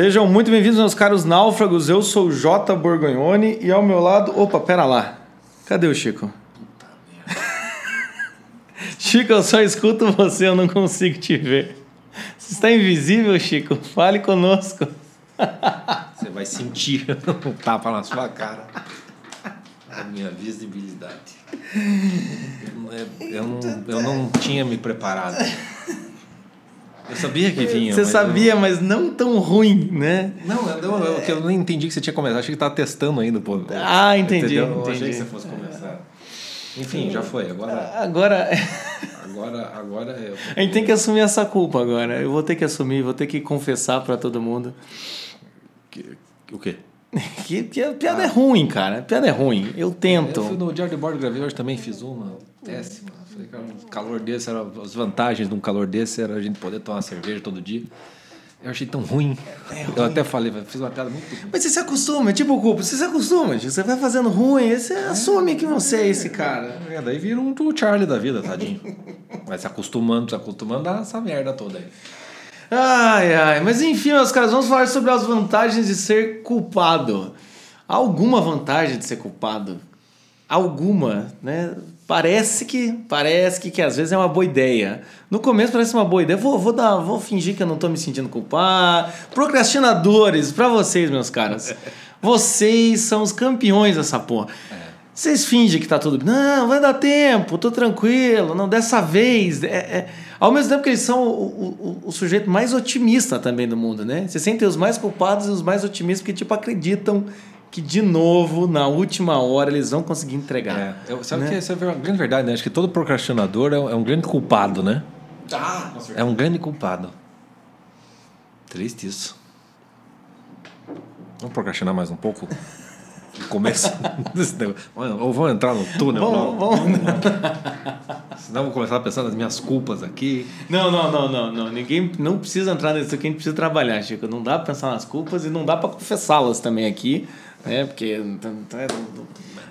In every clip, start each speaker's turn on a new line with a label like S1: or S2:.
S1: Sejam muito bem-vindos, meus caros náufragos. Eu sou o J. Borgonhoni e ao meu lado. Opa, pera lá. Cadê o Chico? Chico, eu só escuto você, eu não consigo te ver. Você está invisível, Chico? Fale conosco.
S2: Você vai sentir um tapa na sua cara. A minha visibilidade. Eu, eu, não, eu não tinha me preparado. Eu sabia que vinha.
S1: Você
S2: mas
S1: sabia,
S2: eu...
S1: mas não tão ruim, né?
S2: Não, eu, eu, nem entendi que você tinha começado. Achei que estava testando ainda, pô.
S1: Ah, entendi.
S2: Entendeu?
S1: entendi.
S2: Eu achei que você fosse começar. Enfim, já foi. Agora.
S1: Agora.
S2: Agora, agora eu.
S1: A gente tem que assumir essa culpa agora. Eu vou ter que assumir, vou ter que confessar para todo mundo.
S2: O quê?
S1: Que, que a piada ah. é ruim, cara. A piada é ruim. Eu tento.
S2: Eu fui no George Board gravei hoje também, fiz uma péssima. Falei um calor desse era. As vantagens de um calor desse era a gente poder tomar cerveja todo dia. Eu achei tão ruim. É ruim. Eu até falei, fiz uma piada muito.
S1: Mas você se acostuma, tipo o culpa, você se acostuma, você vai fazendo ruim, você é. assume que você é esse cara.
S2: É, daí vira um Charlie da vida, tadinho. Vai se acostumando, se acostumando a essa merda toda aí.
S1: Ai, ai, mas enfim, meus caras, vamos falar sobre as vantagens de ser culpado. Alguma vantagem de ser culpado? Alguma, né? Parece que, parece que, que às vezes é uma boa ideia. No começo parece uma boa ideia. Vou, vou dar, vou fingir que eu não estou me sentindo culpado. Procrastinadores, para vocês, meus caras. Vocês são os campeões dessa porra. Vocês fingem que tá tudo. Não, vai dar tempo, tô tranquilo. Não, dessa vez. É, é ao mesmo tempo que eles são o, o, o, sujeito mais otimista também do mundo, né? Você sentem os mais culpados e os mais otimistas porque, tipo, acreditam que, de novo, na última hora, eles vão conseguir entregar.
S2: É, eu, sabe né? que essa é uma grande verdade, né? Acho que todo procrastinador é um, é um grande culpado, né?
S1: Ah,
S2: com certeza. É um grande culpado. Triste isso. Vamos procrastinar mais um pouco? começo Ou vamos entrar no túnel?
S1: Vamos, vamos.
S2: Senão vou começar a pensar nas minhas culpas aqui.
S1: Não, não, não, não, não. Ninguém não precisa entrar nisso aqui, a gente precisa trabalhar, Chico. Não dá para pensar nas culpas e não dá para confessá-las também aqui, né? Porque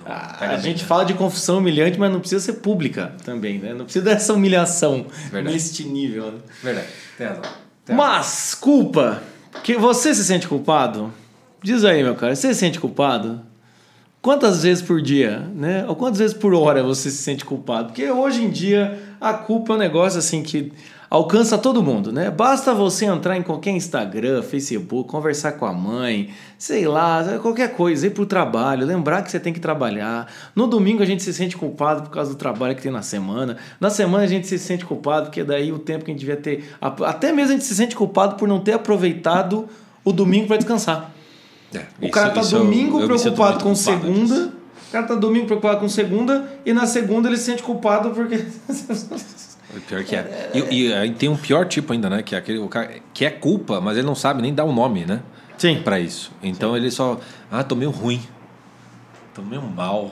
S1: a, a gente fala de confissão humilhante, mas não precisa ser pública também, né? Não precisa dessa humilhação Verdade. neste nível. Né?
S2: Verdade. Tem razão.
S1: Tem razão. Mas culpa, que você se sente culpado? Diz aí, meu cara, você se sente culpado? Quantas vezes por dia, né? Ou quantas vezes por hora você se sente culpado? Porque hoje em dia a culpa é um negócio assim que alcança todo mundo, né? Basta você entrar em qualquer Instagram, Facebook, conversar com a mãe, sei lá, qualquer coisa, ir pro trabalho, lembrar que você tem que trabalhar. No domingo a gente se sente culpado por causa do trabalho que tem na semana. Na semana a gente se sente culpado porque daí o tempo que a gente devia ter, até mesmo a gente se sente culpado por não ter aproveitado o domingo para descansar. É, o isso, cara tá domingo eu, eu preocupado com segunda. Disso. O cara tá domingo preocupado com segunda e na segunda ele se sente culpado porque.
S2: O pior que é. E, aí tem um pior tipo ainda, né? Que é aquele o cara que é culpa, mas ele não sabe nem dar o um nome, né?
S1: Sim.
S2: Para isso. Então Sim. ele só. Ah, tô meio ruim. Tô meio mal.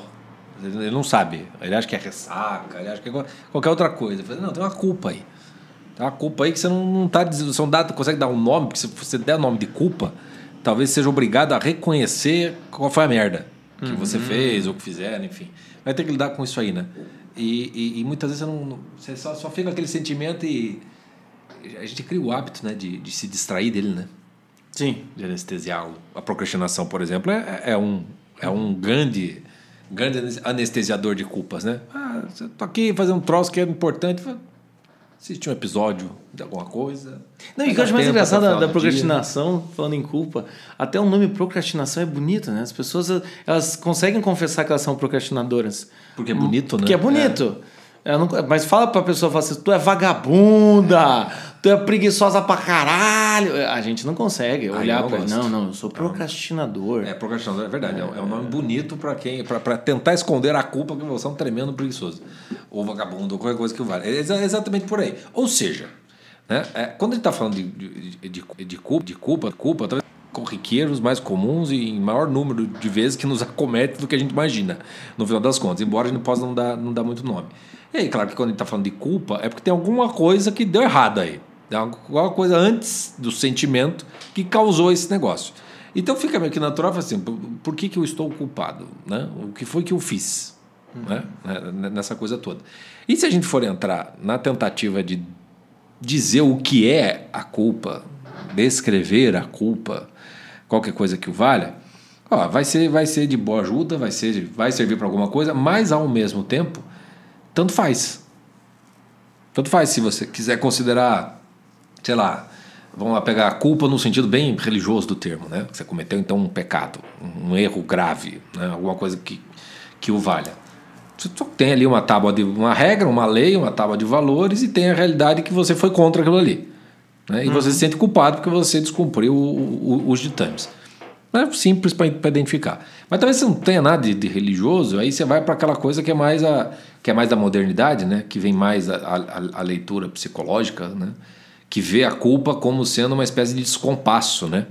S2: Ele não sabe. Ele acha que é ressaca, ele acha que é qualquer outra coisa. Fala, não, tem uma culpa aí. Tem uma culpa aí que você não, não tá dizendo. Você não dá, consegue dar um nome, porque se você der o nome de culpa, talvez seja obrigado a reconhecer qual foi a merda que uhum. você fez ou que fizeram, enfim. Vai ter que lidar com isso aí, né? E, e, e muitas vezes você, não, você só, só fica aquele sentimento e a gente cria o hábito né, de, de se distrair dele, né?
S1: Sim.
S2: De anestesiá-lo. A procrastinação, por exemplo, é, é, um, é um grande, grande anestesiador de culpas, né? Ah, tô aqui fazendo um troço que é importante assistir um episódio de alguma coisa.
S1: Não, e o que eu acho mais engraçado da, da procrastinação, dia. falando em culpa, até o nome procrastinação é bonito, né? As pessoas elas conseguem confessar que elas são procrastinadoras.
S2: Porque é bonito, né?
S1: Porque é bonito. É. Não, mas fala pra pessoa, fala assim, tu é vagabunda, tu é preguiçosa pra caralho. A gente não consegue olhar para Não, não, eu sou procrastinador.
S2: É, procrastinador, é verdade. É, é um nome bonito para quem. para tentar esconder a culpa que você é um tremendo preguiçoso. Ou vagabundo, ou qualquer coisa que vale. É exatamente por aí. Ou seja, né, é, quando ele está falando de, de, de, de, culpa, de culpa, culpa, talvez corriqueiros mais comuns e em maior número de vezes que nos acomete do que a gente imagina, no final das contas, embora a gente possa não dar, não dar muito nome. E aí, claro que quando a gente está falando de culpa, é porque tem alguma coisa que deu errado aí. Tem alguma coisa antes do sentimento que causou esse negócio. Então fica meio que natural assim, por, por que, que eu estou culpado? Né? O que foi que eu fiz? Uhum. Né? Nessa coisa toda. E se a gente for entrar na tentativa de dizer o que é a culpa descrever a culpa, qualquer coisa que o valha, ó, vai ser vai ser de boa ajuda, vai ser vai servir para alguma coisa, mas ao mesmo tempo, tanto faz. Tanto faz se você quiser considerar, sei lá, vamos lá pegar a culpa no sentido bem religioso do termo, né? Você cometeu então um pecado, um erro grave, né? alguma coisa que, que o valha. Você tem ali uma tábua de uma regra, uma lei, uma tábua de valores e tem a realidade que você foi contra aquilo ali. Né? E uhum. você se sente culpado porque você descumpriu o, o, os ditames. É simples para identificar. Mas talvez você não tenha nada de, de religioso, aí você vai para aquela coisa que é mais a que é mais da modernidade, né? Que vem mais a, a, a, leitura psicológica, né? Que vê a culpa como sendo uma espécie de descompasso, né?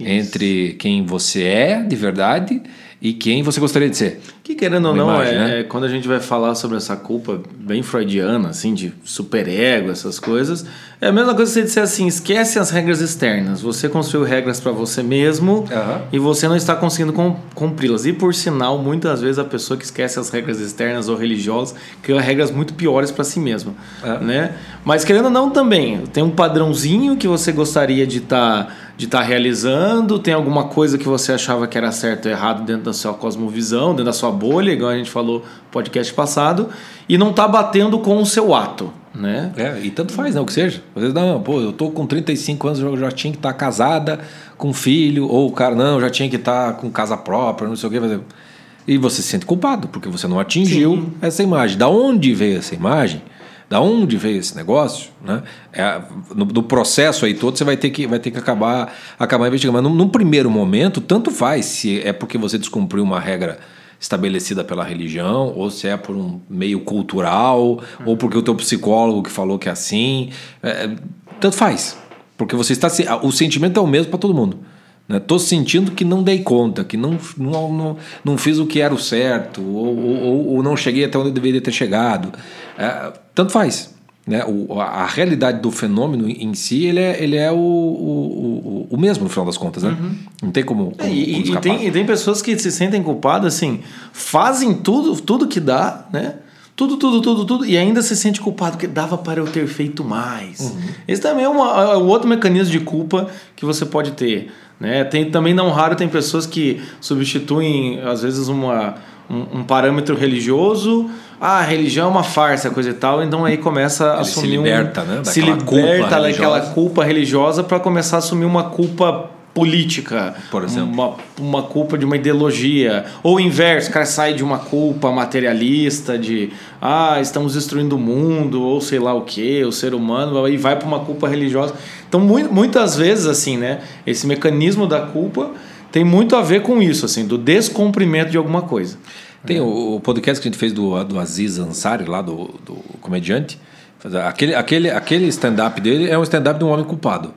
S2: Isso. Entre quem você é de verdade e quem você gostaria de ser.
S1: Que querendo ou não, imagem, é, né? é, quando a gente vai falar sobre essa culpa bem freudiana, assim, de superego, essas coisas, é a mesma coisa que você disser assim: esquece as regras externas. Você construiu regras para você mesmo uhum. e você não está conseguindo cumpri-las. E por sinal, muitas vezes a pessoa que esquece as regras externas ou religiosas cria regras muito piores para si mesma. Uhum. Né? Mas querendo ou não, também tem um padrãozinho que você gostaria de estar. Tá de estar tá realizando? Tem alguma coisa que você achava que era certo ou errado dentro da sua cosmovisão, dentro da sua bolha, igual a gente falou no podcast passado, e não está batendo com o seu ato, né?
S2: É, e tanto faz, né? O que seja. Às vezes, não, pô, eu tô com 35 anos, eu já tinha que estar tá casada com filho, ou o cara, não, já tinha que estar tá com casa própria, não sei o quê. E você se sente culpado, porque você não atingiu Sim. essa imagem. Da onde veio essa imagem? Da onde veio esse negócio, né? É, no, no, processo aí todo você vai ter que, vai ter que acabar, acabar investigando. Mas num, num primeiro momento, tanto faz se é porque você descumpriu uma regra estabelecida pela religião, ou se é por um meio cultural, uhum. ou porque o teu psicólogo que falou que é assim. É, tanto faz. Porque você está. O sentimento é o mesmo para todo mundo. Estou né? sentindo que não dei conta, que não, não, não, não fiz o que era o certo, ou, ou, ou não cheguei até onde eu deveria ter chegado. É, tanto faz. Né? O, a, a, realidade do fenômeno em si ele é, ele é o, o, o, mesmo no final das contas, né? Uhum. Não tem como. como,
S1: é, e, como e, tem, e tem pessoas que se sentem culpadas, assim, fazem tudo, tudo que dá, né? Tudo, tudo, tudo, tudo, e ainda se sente culpado porque dava para eu ter feito mais. Uhum. Esse também é, uma, é um outro mecanismo de culpa que você pode ter. Né? Tem, também não raro tem pessoas que substituem, às vezes, uma, um, um parâmetro religioso ah, a religião é uma farsa, coisa e tal, então aí começa a Ele assumir
S2: se liberta, um, né?
S1: Daquela se liberta daquela culpa religiosa para começar a assumir uma culpa política,
S2: por exemplo,
S1: uma, uma culpa de uma ideologia, ou o inverso, o cara sai de uma culpa materialista de ah, estamos destruindo o mundo, ou sei lá o que, o ser humano, e vai para uma culpa religiosa. Então, muitas vezes assim, né, esse mecanismo da culpa tem muito a ver com isso, assim, do descumprimento de alguma coisa.
S2: Tem é. o, o, podcast que a gente fez do, do Aziz Ansari, lá do, do comediante. Aquele, aquele, aquele stand-up dele é um stand-up de um homem culpado.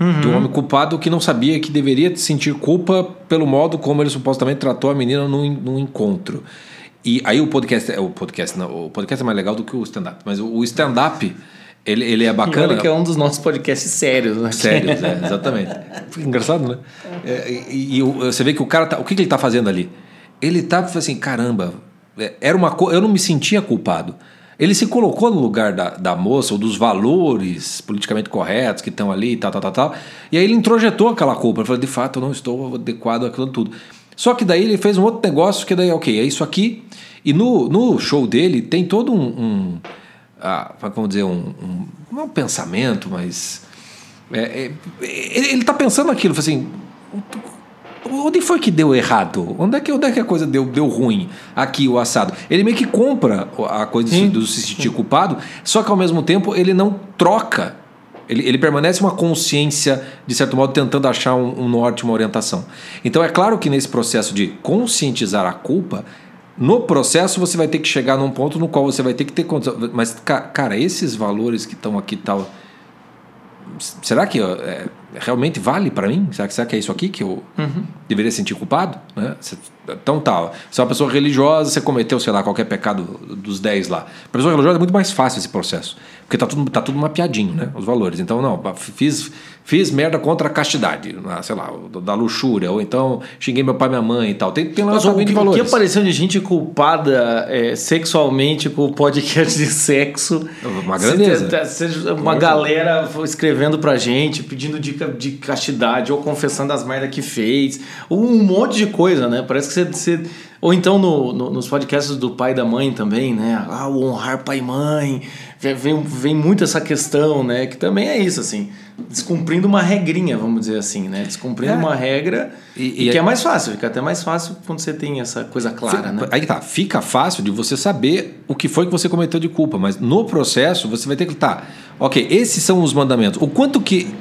S2: Uhum. De um homem culpado que não sabia que deveria sentir culpa pelo modo como ele supostamente tratou a menina num, num encontro. E aí o podcast, o podcast, não, o podcast é mais legal do que o stand-up, mas o stand-up ele, ele é bacana.
S1: que é um dos nossos podcasts sérios, né?
S2: Sérios, é, exatamente. Fica engraçado, né? É, e, e, você vê que o cara tá, o que, que ele está fazendo ali? ele tá, assim, caramba, é, era uma eu não me sentia culpado. Ele se colocou no lugar da, da moça ou dos valores politicamente corretos que estão ali, tal, tal, tal, tal. E aí ele introjetou aquela culpa. Ele falou, de fato, eu não estou adequado àquilo tudo. Só que daí ele fez um outro negócio que daí, ok, é isso aqui. E no, no show dele tem todo um, um ah, dizer, um, um, não é um pensamento, mas é, é, ele está pensando aquilo, assim, Onde foi que deu errado? Onde é que, onde é que a coisa deu, deu ruim aqui, o assado? Ele meio que compra a coisa de, de se sentir culpado, só que ao mesmo tempo ele não troca. Ele, ele permanece uma consciência, de certo modo, tentando achar um, um norte, uma orientação. Então é claro que nesse processo de conscientizar a culpa, no processo você vai ter que chegar num ponto no qual você vai ter que ter condição. Mas, cara, esses valores que estão aqui tal. Será que é, realmente vale para mim? Será que, será que é isso aqui que eu uhum. deveria sentir culpado? Né? Então tal. Tá, se é uma pessoa religiosa, você cometeu, sei lá, qualquer pecado dos 10 lá. Para pessoa religiosa é muito mais fácil esse processo. Porque tá tudo, tá tudo mapeadinho, né? Os valores. Então, não, fiz, fiz merda contra a castidade, sei lá, da luxúria, ou então xinguei meu pai e minha mãe e tal. Tem, tem lá
S1: também de valores. O que apareceu de gente culpada é, sexualmente com o podcast de sexo.
S2: Uma grandeza.
S1: Uma galera escrevendo pra gente, pedindo de abdica de castidade, ou confessando as merdas que fez, um monte de coisa, né? Parece que você. você ou então no, no, nos podcasts do pai e da mãe também, né? Ah, o honrar pai e mãe. Vem, vem muito essa questão, né? Que também é isso, assim. Descumprindo uma regrinha, vamos dizer assim, né? Descumprindo
S2: É.
S1: uma regra.
S2: E-
S1: E,
S2: e
S1: que
S2: é-
S1: mais fácil, fica até mais fácil quando você tem essa coisa clara, né?
S2: Aí tá, fica fácil de você saber o que foi que você cometeu de culpa, mas no processo você vai ter que tá, ok, esses são os mandamentos. O quanto que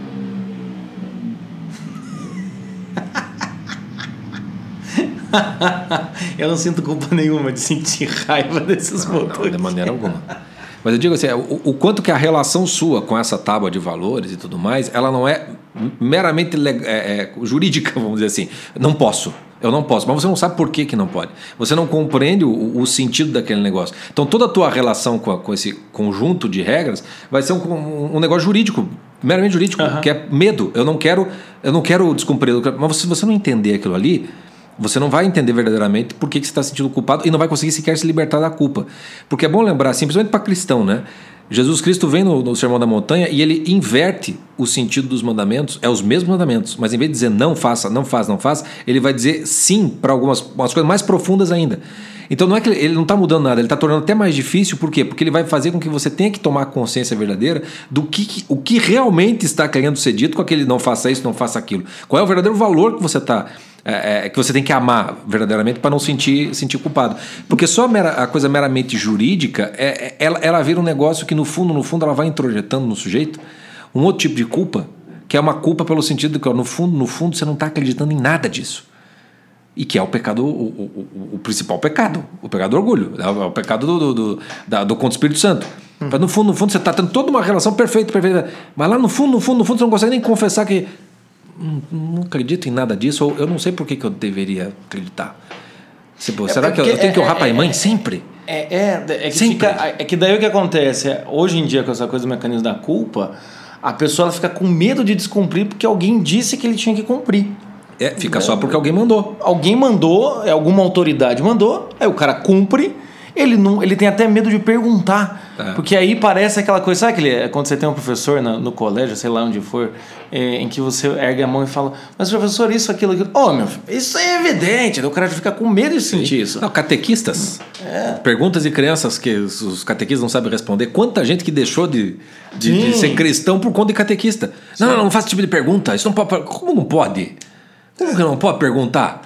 S1: Eu não sinto culpa nenhuma de sentir raiva desses
S2: Não,
S1: botões.
S2: de maneira alguma. Mas eu digo assim, o, o quanto que a relação sua com essa tábua de valores e tudo mais, ela não é meramente leg- é, é, jurídica, vamos dizer assim. Não posso. Eu não posso. Mas você não sabe por que, que não pode. Você não compreende o, o sentido daquele negócio. Então toda a tua relação com, a- com esse conjunto de regras vai ser um, um negócio jurídico, meramente jurídico, que é medo. Eu não quero, eu não quero descumprir. Mas se você não entender aquilo ali, você não vai entender verdadeiramente por que, que você está se sentindo culpado e não vai conseguir sequer se libertar da culpa. Porque é bom lembrar, simplesmente para cristão, né? Jesus Cristo vem no, no Sermão da Montanha e ele inverte o sentido dos mandamentos, é os mesmos mandamentos, mas em vez de dizer não faça, não faça, não faça, ele vai dizer sim para algumas umas coisas mais profundas ainda. Então não é que ele, ele não está mudando nada, ele está tornando até mais difícil, por quê? Porque ele vai fazer com que você tenha que tomar consciência verdadeira do que- o que realmente está querendo ser dito com aquele não faça isso, não faça aquilo. Qual é o verdadeiro valor que você está é, é, que você tem que amar verdadeiramente para não sentir, sentir culpado. Porque só a, mera- a coisa meramente jurídica, é, é- ela, ela vira um negócio que no fundo, no fundo, ela vai introjetando no sujeito um outro tipo de culpa, que é uma culpa pelo sentido de que ó, no fundo, no fundo, você não está acreditando em nada disso. E que é o pecado, o, o, o- o principal pecado, o pecado do orgulho, é o, é pecado do, do, do, da- do contra o Espírito Santo. Mas no fundo, no fundo, você está tendo toda uma relação perfeita, perfeita. Mas lá no fundo, no fundo, no fundo, você não consegue nem confessar que "Hum, não acredito em nada disso, ou eu não sei por que, que eu deveria acreditar. Tipo, será que eu, eu tenho que
S1: é-
S2: honrar
S1: é-
S2: pai e mãe
S1: é-
S2: sempre?
S1: É, é, é, que
S2: Sempre.
S1: fica, é que daí o que acontece? É, hoje em dia, com essa coisa do mecanismo da culpa, a pessoa fica com medo de descumprir porque alguém disse que ele tinha que cumprir.
S2: É, fica só porque alguém mandou.
S1: Alguém mandou, é, alguma autoridade mandou, aí o cara cumpre, ele não, ele tem até medo de perguntar.
S2: É.
S1: Porque aí parece aquela coisa, sabe aquele, quando você tem um professor no, no colégio, sei lá onde for, é, em que você ergue a mão e fala, mas professor, isso, aquilo, aquilo. Ô, meu filho, isso é evidente. O cara fica com medo de sentir isso.
S2: Não, catequistas. Perguntas de crianças que os catequistas não sabem responder. Quanta gente que deixou de, de, de ser cristão por conta de catequista. Não, não, não faça esse tipo de pergunta. Isso não pode. Como não pode? Como que não pode perguntar?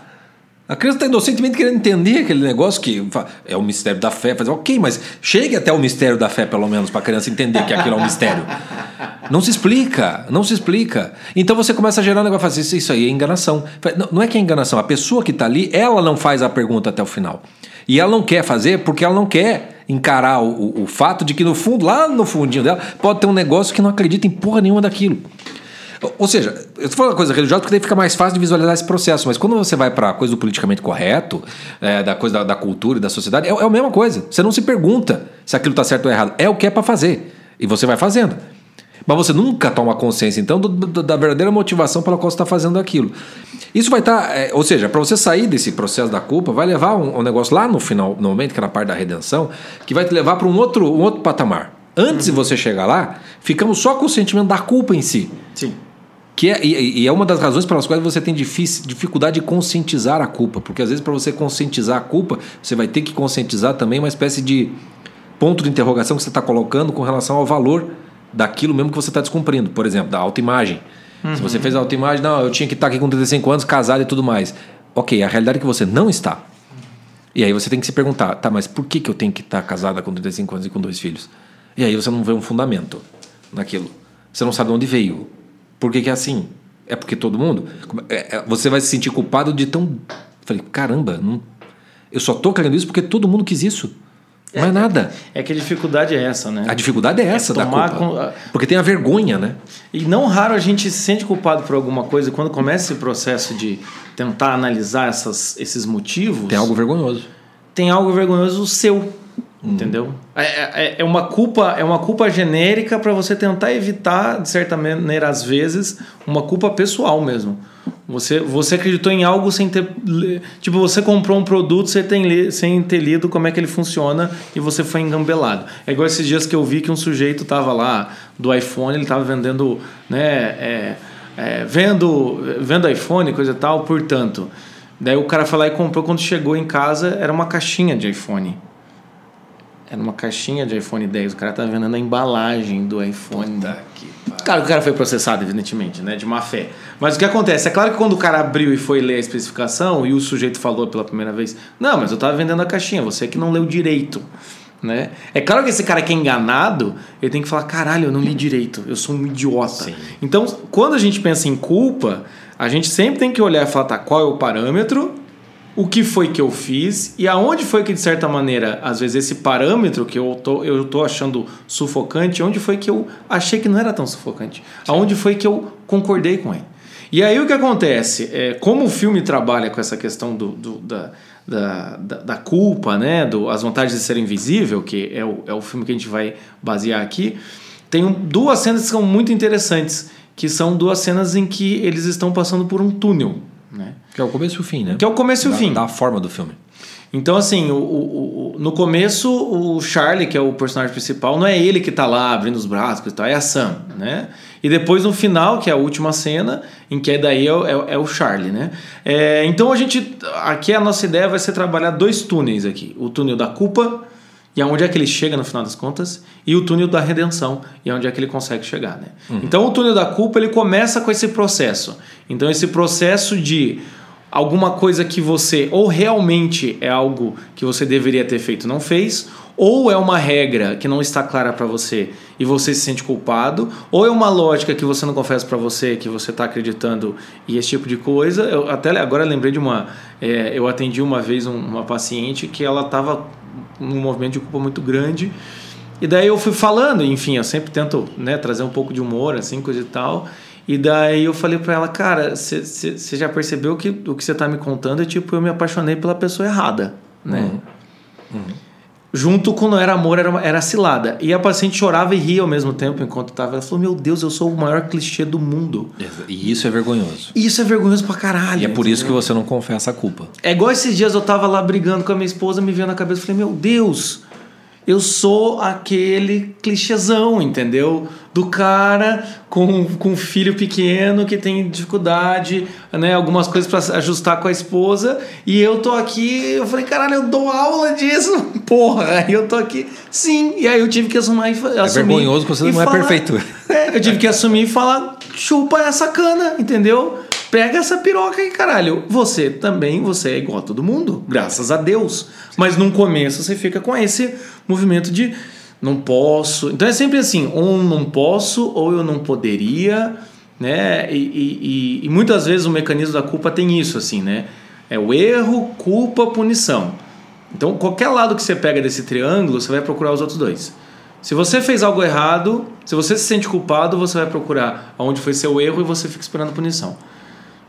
S2: A criança está inocentemente querendo entender aquele negócio que é o mistério da fé. Fazer, ok, mas chegue até o mistério da fé, pelo menos, para a criança entender que aquilo é um mistério. Não se explica, não se explica. Então você começa a gerar um negócio, fazer isso, aí é enganação. Não, não é que é enganação, a pessoa que está ali, ela não faz a pergunta até o final. E ela não quer fazer porque ela não quer encarar o, o- o fato de que no fundo, lá no fundinho dela, pode ter um negócio que não acredita em porra nenhuma daquilo. Ou- seja, eu estou falando coisa religiosa porque daí fica mais fácil de visualizar esse processo, mas quando você vai para a coisa do politicamente correto, é, da coisa da, da cultura e da sociedade, é, é a mesma coisa. Você não se pergunta se aquilo está certo ou errado. É o que é para fazer. E você vai fazendo. Mas você nunca toma consciência, então, do- do- da verdadeira motivação pela qual você está fazendo aquilo. Isso vai estar. ou seja, para você sair desse processo da culpa, vai levar um, um negócio lá no final, no momento que é na parte da redenção, que vai te levar para um outro, um outro patamar. Antes de você chegar lá, ficamos só com o sentimento da culpa em si.
S1: Sim.
S2: Que é, e, e é uma das razões pelas quais você tem difícil, dificuldade de conscientizar a culpa. Porque às vezes, para você conscientizar a culpa, você vai ter que conscientizar também uma espécie de ponto de interrogação que você está colocando com relação ao valor daquilo mesmo que você está descumprindo. Por exemplo, da autoimagem. Se você fez a autoimagem, não, eu tinha que estar aqui com 35 anos, casado e tudo mais. Ok, a realidade é que você não está. E aí você tem que se perguntar, tá, mas por que, que eu tenho que estar casada com 35 anos e com dois filhos? E aí você não vê um fundamento naquilo. Você não sabe de onde veio. Por que, é assim? É porque todo mundo. é- é- Você vai se sentir culpado de tão. Falei, caramba, não- eu só tô querendo isso porque todo mundo quis isso. Não é nada.
S1: É que a dificuldade é essa, né?
S2: A dificuldade é essa da
S1: tomar
S2: culpa.
S1: com-
S2: Porque tem a vergonha, né?
S1: E não raro a gente se sente culpado por alguma coisa e quando começa esse processo de tentar analisar essas, esses motivos.
S2: Tem algo vergonhoso.
S1: tem algo vergonhoso seu, entendeu? É, é, é uma culpa, é uma culpa genérica para você tentar evitar de certa maneira às vezes uma culpa pessoal mesmo. Você, você acreditou em algo sem ter tipo você comprou um produto sem ter, sem ter lido como é que ele funciona e você foi engambelado. É igual esses dias que eu vi que um sujeito tava lá do iPhone, ele tava vendendo, né, é, é, vendo, vendo iPhone, coisa e tal, portanto. Daí o cara foi lá e comprou, quando chegou em casa, era uma caixinha de iPhone. Era uma caixinha de iPhone 10. O cara tá vendendo a embalagem do iPhone.
S2: Puta que.
S1: Claro que o cara foi processado, evidentemente, né? De má fé. Mas o que acontece? É claro que quando o cara abriu e foi ler a especificação e o sujeito falou pela primeira vez: Não, mas eu tava vendendo a caixinha, você que não leu direito. Né? É claro que esse cara que é enganado, ele tem que falar: caralho, eu não li direito, eu sou um idiota.
S2: Sim.
S1: Então, quando a gente pensa em culpa, a gente sempre tem que olhar e falar: tá, qual é o parâmetro, o que foi que eu fiz e aonde foi que, de certa maneira, às vezes esse parâmetro que eu tô, eu tô achando sufocante, onde foi que eu achei que não era tão sufocante? Aonde foi que eu concordei com ele? E aí o que acontece? É, como o filme trabalha com essa questão do, do- da, da, da, da culpa, né? Do, as vantagens de ser invisível, que é o, é o filme que a gente vai basear aqui, tem um- duas cenas que são muito interessantes, que são duas cenas em que eles estão passando por um túnel?
S2: Que é o começo e o fim, né?
S1: Que é o começo e o fim.
S2: Da forma do filme.
S1: Então, assim, o, o- o- no começo, o Charlie, que é o personagem principal, não é ele que tá lá abrindo os braços e tal, é a Sam, né? E depois, no final, que é a última cena, em que daí é, é, é o Charlie, né? É, então, a gente... Aqui a nossa ideia vai ser trabalhar dois túneis aqui. O túnel da culpa, e aonde é que ele chega no final das contas, e o túnel da redenção, e aonde é que ele consegue chegar, né? Então, o túnel da culpa, ele começa com esse processo. Então, esse processo de alguma coisa que você ou realmente é algo que você deveria ter feito não fez, ou é uma regra que não está clara para você e você se sente culpado, ou é uma lógica que você não confessa para você que você está acreditando e esse tipo de coisa. Eu até agora lembrei de uma, é, eu atendi uma vez um- uma paciente que ela estava num movimento de culpa muito grande. E daí eu fui falando, enfim, eu sempre tento né, trazer um pouco de humor, assim, coisa e tal. E daí eu falei pra ela, cara, você já percebeu que o que você tá me contando é tipo, eu me apaixonei pela pessoa errada, né? Junto com não era amor, era, era cilada. E a paciente chorava e ria ao mesmo tempo enquanto tava. Ela falou, meu Deus, eu sou o maior clichê do mundo.
S2: E isso é vergonhoso.
S1: E isso é vergonhoso pra caralho.
S2: E é por isso que você não confessa a culpa.
S1: É igual esses dias eu tava lá brigando com a minha esposa, me veio na cabeça, eu falei, meu Deus, eu sou aquele clichêzão, entendeu? Do cara com, com um filho pequeno que tem dificuldade, né? Algumas coisas para ajustar com a esposa. E eu tô aqui, eu falei, caralho, eu dou aula disso, porra. Aí eu tô aqui, sim. E aí eu tive que assumir. e
S2: É
S1: assumir
S2: vergonhoso que você
S1: e
S2: não é
S1: falar-
S2: perfeito.
S1: é, eu tive que assumir e falar, chupa essa cana, entendeu? Pega essa piroca aí, caralho. Você também, você é igual a todo mundo, graças a Deus. Mas no começo você fica com esse movimento de não posso. Então é sempre assim, ou não posso, ou eu não poderia, né? E, e- e- e muitas vezes o mecanismo da culpa tem isso, assim, né? É o erro, culpa, punição. Então, qualquer lado que você pega desse triângulo, você vai procurar os outros dois. Se você fez algo errado, se você se sente culpado, você vai procurar aonde foi seu erro e você fica esperando punição.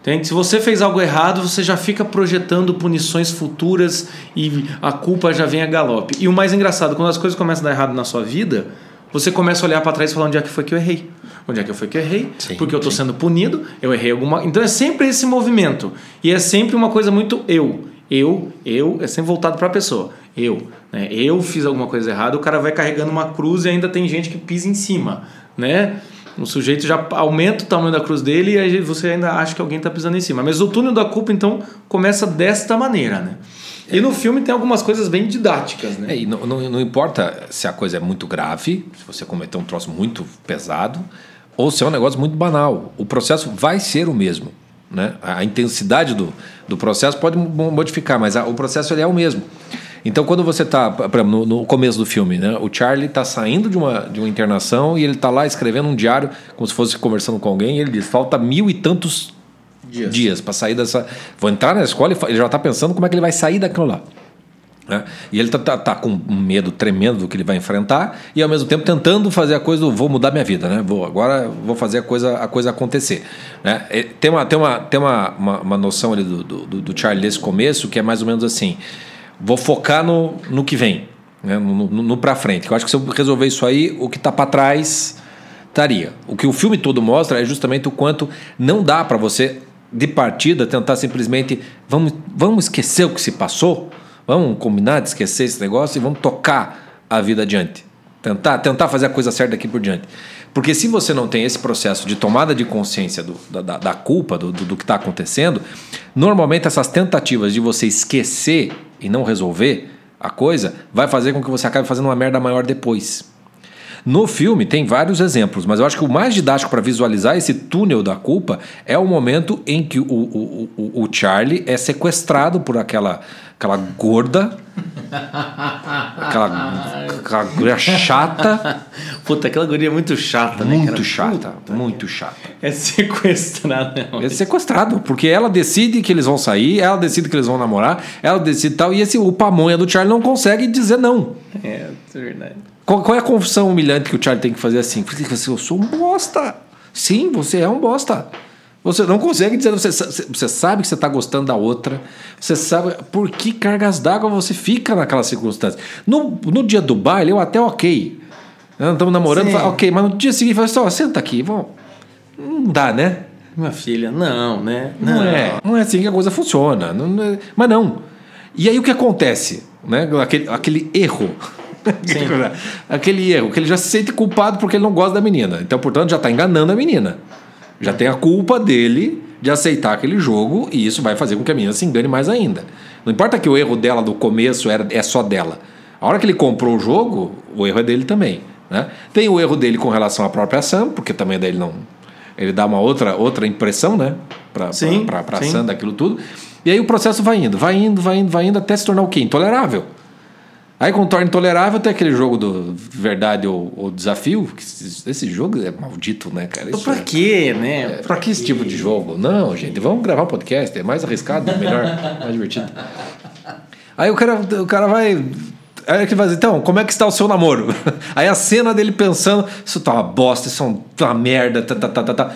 S1: Entende? Se você fez algo errado, você já fica projetando punições futuras e a culpa já vem a galope. E o mais engraçado, quando as coisas começam a dar errado na sua vida, você começa a olhar para trás e falar onde é que foi que eu errei. Onde é que foi que eu errei?
S2: Sim,
S1: Porque eu estou sendo punido, eu errei alguma. Então é sempre esse movimento. E é sempre uma coisa muito eu. Eu, eu, é sempre voltado para a pessoa. Eu, né? Eu fiz alguma coisa errada, o cara vai carregando uma cruz e ainda tem gente que pisa em cima, né? O sujeito já aumenta o tamanho da cruz dele e aí você ainda acha que alguém está pisando em cima. Mas o túnel da culpa, então, começa desta maneira, né? E no filme tem algumas coisas bem didáticas, né?
S2: É, não, não, não importa se a coisa é muito grave, se você cometer um troço muito pesado, ou se é um negócio muito banal. O processo vai ser o mesmo. Né? A a intensidade do, do processo pode mo- modificar, mas a- o processo ele é o mesmo. Então, quando você está, no, no começo do filme, né? o Charlie está saindo de uma, de uma internação e ele está lá escrevendo um diário, como se fosse conversando com alguém, e ele diz: falta mil e tantos
S1: Dias.
S2: dias para sair dessa. Vou entrar na escola e ele já está pensando como é que ele vai sair daquilo lá. né? E ele tá, tá, tá com um medo tremendo do que ele vai enfrentar e ao mesmo tempo tentando fazer a coisa do vou mudar minha vida, né? Vou agora vou fazer a coisa a coisa acontecer, né? E Tem uma tem uma tem uma, uma, uma noção ali do, do, do Charlie nesse começo que é mais ou menos assim, vou focar no, no que vem, né? No, no, no para frente. Eu acho que se eu resolver isso aí, o que tá para trás estaria. O que o filme todo mostra é justamente o quanto não dá para você de partida tentar simplesmente vamos vamos esquecer o que se passou. Vamos combinar de esquecer esse negócio e vamos tocar a vida adiante. Tentar, tentar fazer a coisa certa daqui por diante. Porque se você não tem esse processo de tomada de consciência do, da, da culpa, do, do, do que está acontecendo, normalmente essas tentativas de você esquecer e não resolver a coisa vai fazer com que você acabe fazendo uma merda maior depois. No filme tem vários exemplos, mas eu acho que o mais didático para visualizar esse túnel da culpa é o momento em que o, o, o, o Charlie é sequestrado por aquela, aquela gorda, aquela, aquela guria chata.
S1: Puta, aquela guria é muito chata, né?
S2: Muito
S1: cara?
S2: chata,
S1: Puta,
S2: muito chata.
S1: É sequestrado, não.
S2: É sequestrado, porque ela decide que eles vão sair, ela decide que eles vão namorar, ela decide tal, e esse o pamonha do Charlie não consegue dizer não.
S1: É, é verdade.
S2: Qual, qual é a confissão humilhante que o Charlie tem que fazer assim? Você, eu sou um bosta. Sim, você é um bosta. Você não consegue dizer, você, você sabe que você está gostando da outra, você sabe por que cargas d'água você fica naquela circunstância. No, no dia do baile, eu até ok. Estamos namorando,
S1: Sim.
S2: fala, ok, mas no dia seguinte, fala assim, ó, senta aqui, vamos. Não dá, né?
S1: Minha filha, não, né?
S2: Não, é, não é assim que a coisa funciona. Não, não é- mas não. E aí o que acontece? Né? Aquele, aquele erro. Aquele erro, que ele já se sente culpado porque ele não gosta da menina. Então, portanto, já está enganando a menina. Já tem a culpa dele de aceitar aquele jogo e isso vai fazer com que a menina se engane mais ainda. Não importa que o erro dela do começo era, é só dela. A hora que ele comprou o jogo, o erro é dele também. Né? Tem o erro dele com relação à própria Sam, porque também daí ele não. Ele dá uma outra, outra impressão, né? Pra,
S1: Sim,
S2: pra, pra, pra. Sam daquilo tudo. E aí o processo vai indo, vai indo, vai indo, vai indo, até se tornar o quê? Intolerável. Aí quando torna intolerável, tem aquele jogo do verdade ou, ou desafio. Esse, jogo é maldito, né, cara? Isso
S1: Pra
S2: é-
S1: quê, né?
S2: Pra que esse tipo de jogo? Não, gente, vamos gravar um podcast, é mais arriscado, melhor, mais divertido. Aí o cara, o cara vai. Aí ele vai dizer, então, como é que está o seu namoro? Aí a cena dele pensando, isso tá uma bosta, isso é um- uma merda, tá, tá, tá, tá, tá.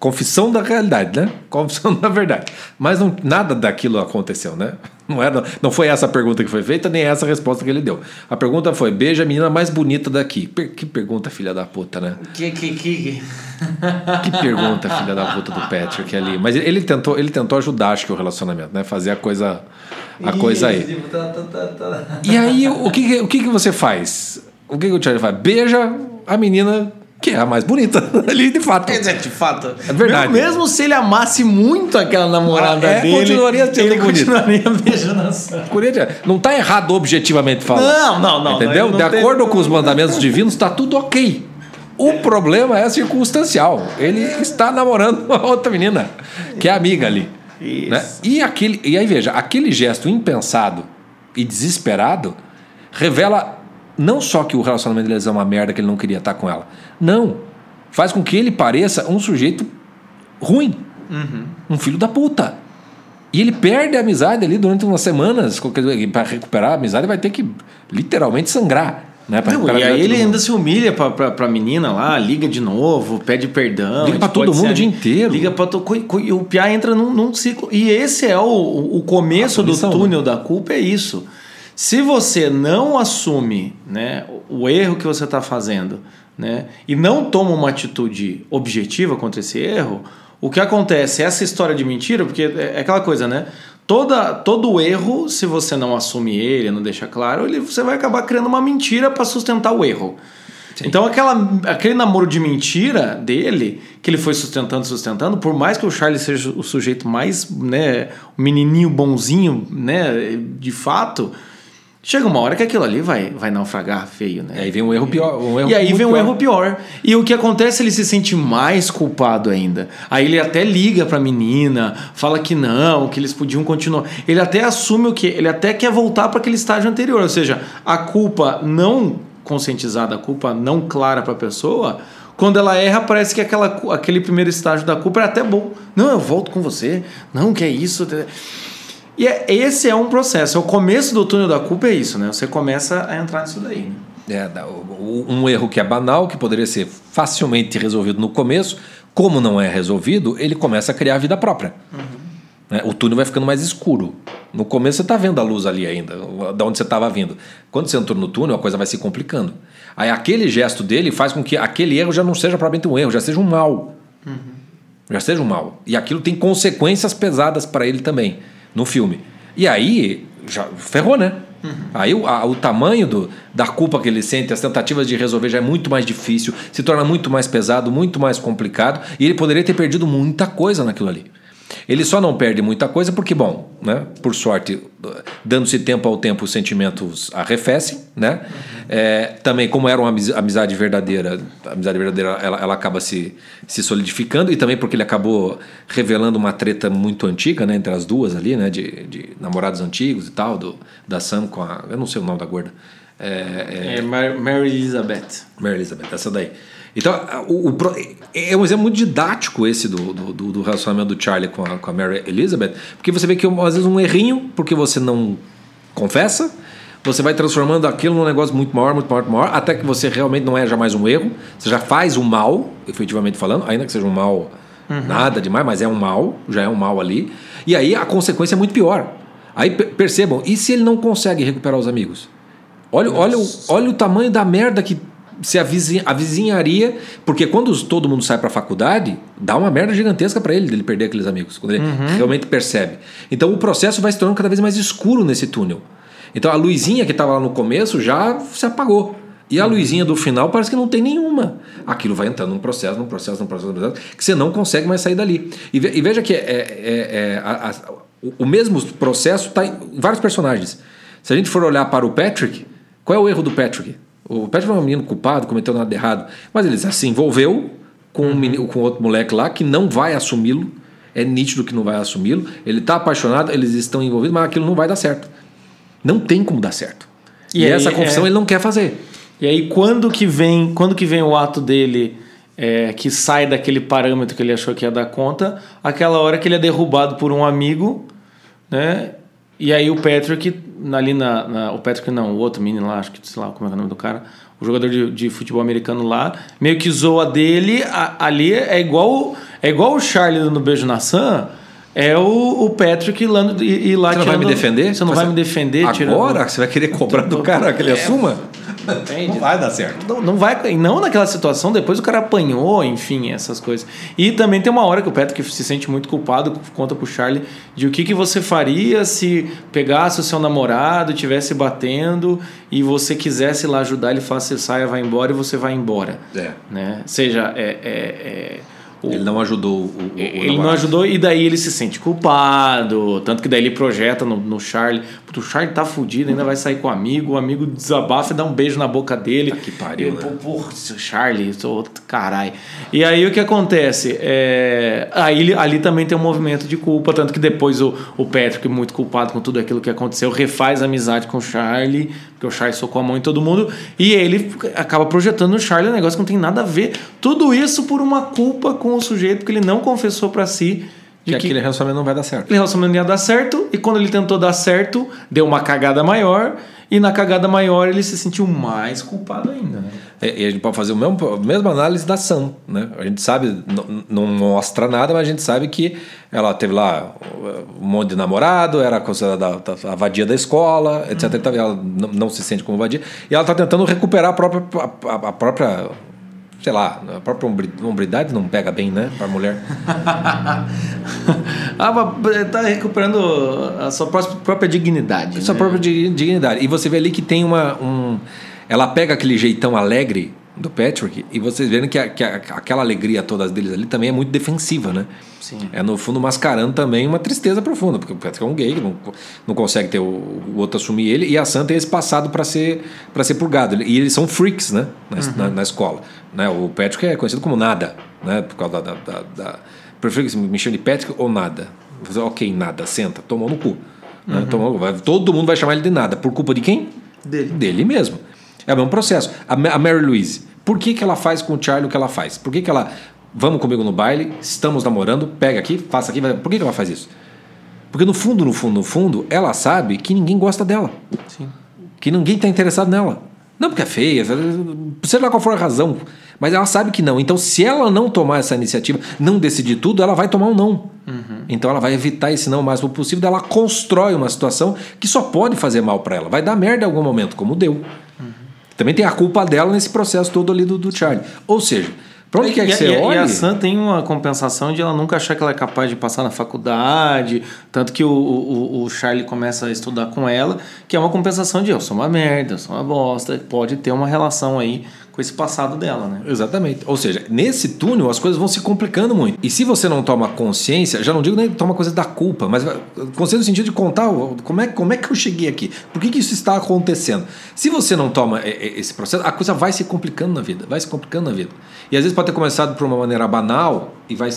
S2: Confissão da realidade, né? Confissão da verdade. Mas não, nada daquilo aconteceu, né? Não, era, não foi essa a pergunta que foi feita, nem essa a resposta que ele deu. A pergunta foi: beija a menina mais bonita daqui. Per- que pergunta, filha da puta, né?
S1: Que, que, que...
S2: Que pergunta, filha da puta do Patrick ali. Mas ele tentou, ele tentou ajudar, acho que o relacionamento, né? Fazer a coisa, a coisa aí.
S1: Isso, tá, tá, tá, tá.
S2: E aí, o que, que- o que, que você faz? O que, que o Charlie faz? Beija a menina que é a mais bonita ali, de fato.
S1: Quer dizer, de fato.
S2: É verdade.
S1: Mesmo se ele amasse muito aquela namorada
S2: É,
S1: dele,
S2: continuaria sendo
S1: ele
S2: bonito.
S1: continuaria beijando a.
S2: Corinthians, Não tá errado objetivamente falando.
S1: Não, não, não.
S2: Entendeu?
S1: Não
S2: De
S1: tem-
S2: acordo com os mandamentos divinos, está tudo ok. O problema é circunstancial. Ele está namorando uma outra menina, que é amiga ali.
S1: Isso.
S2: né? E, aquele, e aí, veja, aquele gesto impensado e desesperado revela não só que o relacionamento deles é uma merda, que ele não queria estar com ela. Não. Faz com que ele pareça um sujeito ruim. Um filho da puta. E ele perde a amizade ali durante umas semanas. Para recuperar a amizade, vai ter que literalmente sangrar. Né?
S1: Não, e aí ele ainda se humilha pra, pra, pra menina lá, liga de novo, pede perdão.
S2: Liga pra todo mundo o dia inteiro.
S1: Liga pra to... E o Piá entra num, num ciclo. E esse é o, o começo do
S2: punição,
S1: túnel da culpa, é isso. Se você não assume né, o erro que você está fazendo né, e não toma uma atitude objetiva contra esse erro, o que acontece? Essa história de mentira, porque é é aquela coisa, né? Toda, todo erro, se você não assume ele, não deixa claro, ele, você vai acabar criando uma mentira para sustentar o erro. Então aquela, aquele namoro de mentira dele, que ele foi sustentando, sustentando, por mais que o Charlie seja o sujeito mais, né, o menininho bonzinho, né, de fato, chega uma hora que aquilo ali vai, vai naufragar feio, né?
S2: E aí vem um erro pior. Um erro
S1: E aí vem um
S2: pior.
S1: erro pior. E o que acontece, ele se sente mais culpado ainda. Aí ele até liga pra menina, fala que não, que eles podiam continuar. Ele até assume o que? Ele até quer voltar para aquele estágio anterior. Ou seja, a culpa não conscientizada, a culpa não clara pra pessoa. Quando ela erra, parece que aquela, aquele primeiro estágio da culpa é até bom. Não, eu volto com você. Não, que é isso. E é- esse é um processo. O começo do túnel da culpa é isso, né? Você começa a entrar nisso daí. Né?
S2: É, um erro que é banal, que poderia ser facilmente resolvido no começo, como não é resolvido, ele começa a criar a vida própria. Né? O túnel vai ficando mais escuro. No começo você está vendo a luz ali ainda, da onde você estava vindo. Quando você entrou no túnel, a coisa vai se complicando. Aí aquele gesto dele faz com que aquele erro já não seja propriamente um erro, já seja um mal. Já seja um mal. E aquilo tem consequências pesadas para ele também, no filme. E aí, já ferrou, né? Uhum. Aí o, a, o tamanho do, da culpa que ele sente, as tentativas de resolver já é muito mais difícil, se torna muito mais pesado, muito mais complicado, e ele poderia ter perdido muita coisa naquilo ali. Ele só não perde muita coisa porque, bom, né, por sorte, dando-se tempo ao tempo, os sentimentos arrefecem, né? É, também, como era uma amizade verdadeira, a amizade verdadeira ela, ela acaba se, se solidificando, e também porque ele acabou revelando uma treta muito antiga, né, entre as duas ali, né, de, de namorados antigos e tal, do, da Sam com a. Eu não sei o nome da gorda.
S1: É, é, é Mary Elizabeth.
S2: Mary Elizabeth, essa daí. Então, o, o, é um exemplo muito didático esse do, do, do, relacionamento do Charlie com a, com a Mary Elizabeth, porque você vê que às vezes um errinho, porque você não confessa, você vai transformando aquilo num negócio muito maior, muito maior, muito maior, até que você realmente não é já mais um erro, você já faz um mal, efetivamente falando, ainda que seja um mal uhum. nada demais, mas é um mal, já é um mal ali, e aí a consequência é muito pior. Aí percebam, e se ele não consegue recuperar os amigos? Olha, olha, olha o tamanho da merda que se a, vizinha, a vizinharia. Porque quando todo mundo sai para a faculdade, dá uma merda gigantesca para ele dele perder aqueles amigos, quando ele uhum. realmente percebe. Então o processo vai se tornando cada vez mais escuro nesse túnel. Então a luzinha que estava lá no começo já se apagou. E a uhum. luzinha do final parece que não tem nenhuma. Aquilo vai entrando num processo, num processo, num processo, num processo, que você não consegue mais sair dali. E, ve, e veja que é, é, é a, a, o mesmo processo está em vários personagens. Se a gente for olhar para o Patrick, qual é o erro do Patrick? O Patrick é um menino culpado, cometeu nada errado. Mas ele se envolveu com, um menino, com outro moleque lá que não vai assumi-lo. É nítido que não vai assumi-lo. Ele está apaixonado, eles estão envolvidos, mas aquilo não vai dar certo. Não tem como dar certo. E, e aí, essa confissão é... ele não quer fazer.
S1: E aí quando que vem, quando que vem o ato dele é, que sai daquele parâmetro que ele achou que ia dar conta, aquela hora que ele é derrubado por um amigo, né? E aí o Patrick, ali na, na, O Patrick não, o outro menino lá, acho que sei lá como é, é o nome do cara, o jogador de, de futebol americano lá, meio que zoa dele, a, ali é igual, é igual o Charlie dando beijo na Sam. É o, o Patrick lá, e, e lá
S2: Você não vai me defender?
S1: Você não vai me defender?
S2: Agora? Tirando... Você vai querer cobrar do cara que ele é, assuma? Entende? Não vai dar certo.
S1: Não, não vai, não naquela situação, depois o cara apanhou, enfim, essas coisas. E também tem uma hora que o Patrick se sente muito culpado, conta pro Charlie de o que, que você faria se pegasse o seu namorado, tivesse batendo e você quisesse lá ajudar, ele fala, você saia, vai embora e você vai embora.
S2: É.
S1: Né? Seja, é, é, é
S2: ele não ajudou o, o
S1: Ele não ajudou e daí ele se sente culpado. Tanto que daí ele projeta no, no Charlie. O Charlie tá fudido, ainda vai sair com o amigo. O amigo desabafa e dá um beijo na boca dele.
S2: Que pariu.
S1: Né? Porra, Charlie, sou caralho. E aí o que acontece? É, aí ali também tem um movimento de culpa. Tanto que depois o, o Patrick, muito culpado com tudo aquilo que aconteceu, refaz amizade com o Charlie porque o Charlie socou a mão em todo mundo, e ele acaba projetando no Charlie um negócio que não tem nada a ver. Tudo isso por uma culpa com o sujeito, porque ele não confessou para si
S2: que, que aquele relacionamento não vai dar certo. Aquele
S1: relacionamento não ia dar certo, e quando ele tentou dar certo, deu uma cagada maior, e na cagada maior ele se sentiu mais culpado ainda, né?
S2: É, e a gente pode fazer o mesmo, a mesma análise da Sam, né? A gente sabe, não, mostra nada, mas a gente sabe que ela teve lá um monte de namorado, era considerada a, a vadia da escola, etc. Uhum. Ela não, não, se sente como vadia. E ela está tentando recuperar a própria, a, a própria sei lá, a própria hombridade não pega bem, né, para a mulher.
S1: ah, tá recuperando a sua própria dignidade. A
S2: sua
S1: né?
S2: própria dignidade. E você vê ali que tem uma. Um, ela pega aquele jeitão alegre do Patrick e vocês verem que, a, que a, aquela alegria todas deles ali também é muito defensiva, né?
S1: Sim.
S2: É no fundo mascarando também uma tristeza profunda, porque o Patrick é um gay, não, não consegue ter o, o outro assumir ele, e a Santa tem esse passado para ser para ser purgado. E eles são freaks, né? Na, uhum. na, na, escola. Né? O Patrick é conhecido como nada, né? Por causa da. da, da prefiro que me chame de Patrick ou nada. Dizer, ok, nada, senta, tomou no cu. Né? Uhum. Tomou, vai, todo mundo vai chamar ele de nada. Por culpa de quem?
S1: Dele.
S2: Dele mesmo. É o mesmo processo. A, a Mary Louise. Por que, que ela faz com o Charlie o que ela faz? Por que, que ela. Vamos comigo no baile, estamos namorando, pega aqui, faça aqui. Por que, que ela faz isso? Porque no fundo, no fundo, no fundo, ela sabe que ninguém gosta dela.
S1: Sim.
S2: Que ninguém está interessado nela. Não porque é feia, sei lá qual for a razão. Mas ela sabe que não. Então, se ela não tomar essa iniciativa, não decidir tudo, ela vai tomar um não. Uhum. Então, ela vai evitar esse não o máximo possível. Ela constrói uma situação que só pode fazer mal para ela. Vai dar merda em algum momento, como deu. Também tem a culpa dela nesse processo todo ali do, do Charlie. Ou seja, Pra onde quer que
S1: e,
S2: você
S1: e,
S2: olhe...
S1: E a Sam tem uma compensação de ela nunca achar que ela é capaz de passar na faculdade. Tanto que o, o, o Charlie começa a estudar com ela, que é uma compensação de eu sou uma merda, eu sou uma bosta. Pode ter uma relação aí com esse passado dela, né?
S2: Exatamente. Ou seja, nesse túnel as coisas vão se complicando muito. E se você não toma consciência, já não digo nem toma coisa da culpa, mas consciência no sentido de contar como é, como é que eu cheguei aqui, por que, que isso está acontecendo. Se você não toma esse processo, a coisa vai se complicando na vida, vai se complicando na vida. E às vezes pode ter começado por uma maneira banal e vai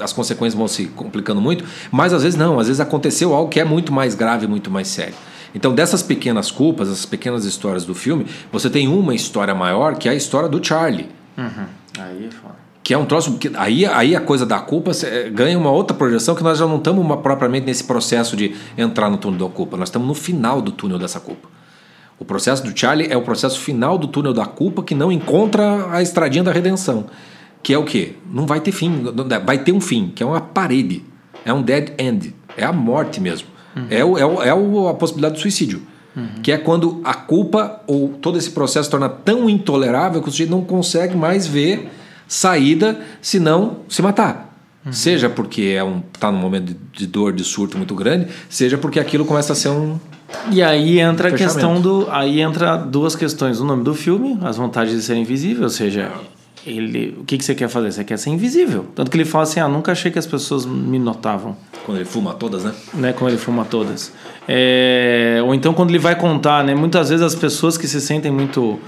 S2: as consequências vão se complicando muito, mas às vezes não, às vezes aconteceu algo que é muito mais grave, muito mais sério. Então, dessas pequenas culpas, essas pequenas histórias do filme, você tem uma história maior que é a história do Charlie.
S1: Uhum. Aí é foda.
S2: Que é um troço. Que aí, aí a coisa da culpa ganha uma outra projeção que nós já não estamos propriamente nesse processo de entrar no túnel da culpa. Nós estamos no final do túnel dessa culpa. O processo do Charlie é o processo final do túnel da culpa que não encontra a estradinha da redenção. Que é o quê? Não vai ter fim. Vai ter um fim, que é uma parede. É um dead end. É a morte mesmo. Uhum. É, o, é, o, é o, a possibilidade do suicídio. Uhum. Que é quando a culpa ou todo esse processo torna tão intolerável que o sujeito não consegue mais ver saída senão se matar. Uhum. Seja porque é um está num momento de dor, de surto muito grande, seja porque aquilo começa a ser um
S1: e aí entra um a questão do aí entra duas questões, o nome do filme, as vantagens de ser invisível, ou seja, ele, o que, que você quer fazer? Você quer ser invisível. Tanto que ele fala assim: ah, nunca achei que as pessoas me notavam.
S2: Quando ele fuma todas, né?
S1: né? Quando ele fuma todas. É, ou então quando ele vai contar, né? Muitas vezes as pessoas que se sentem muito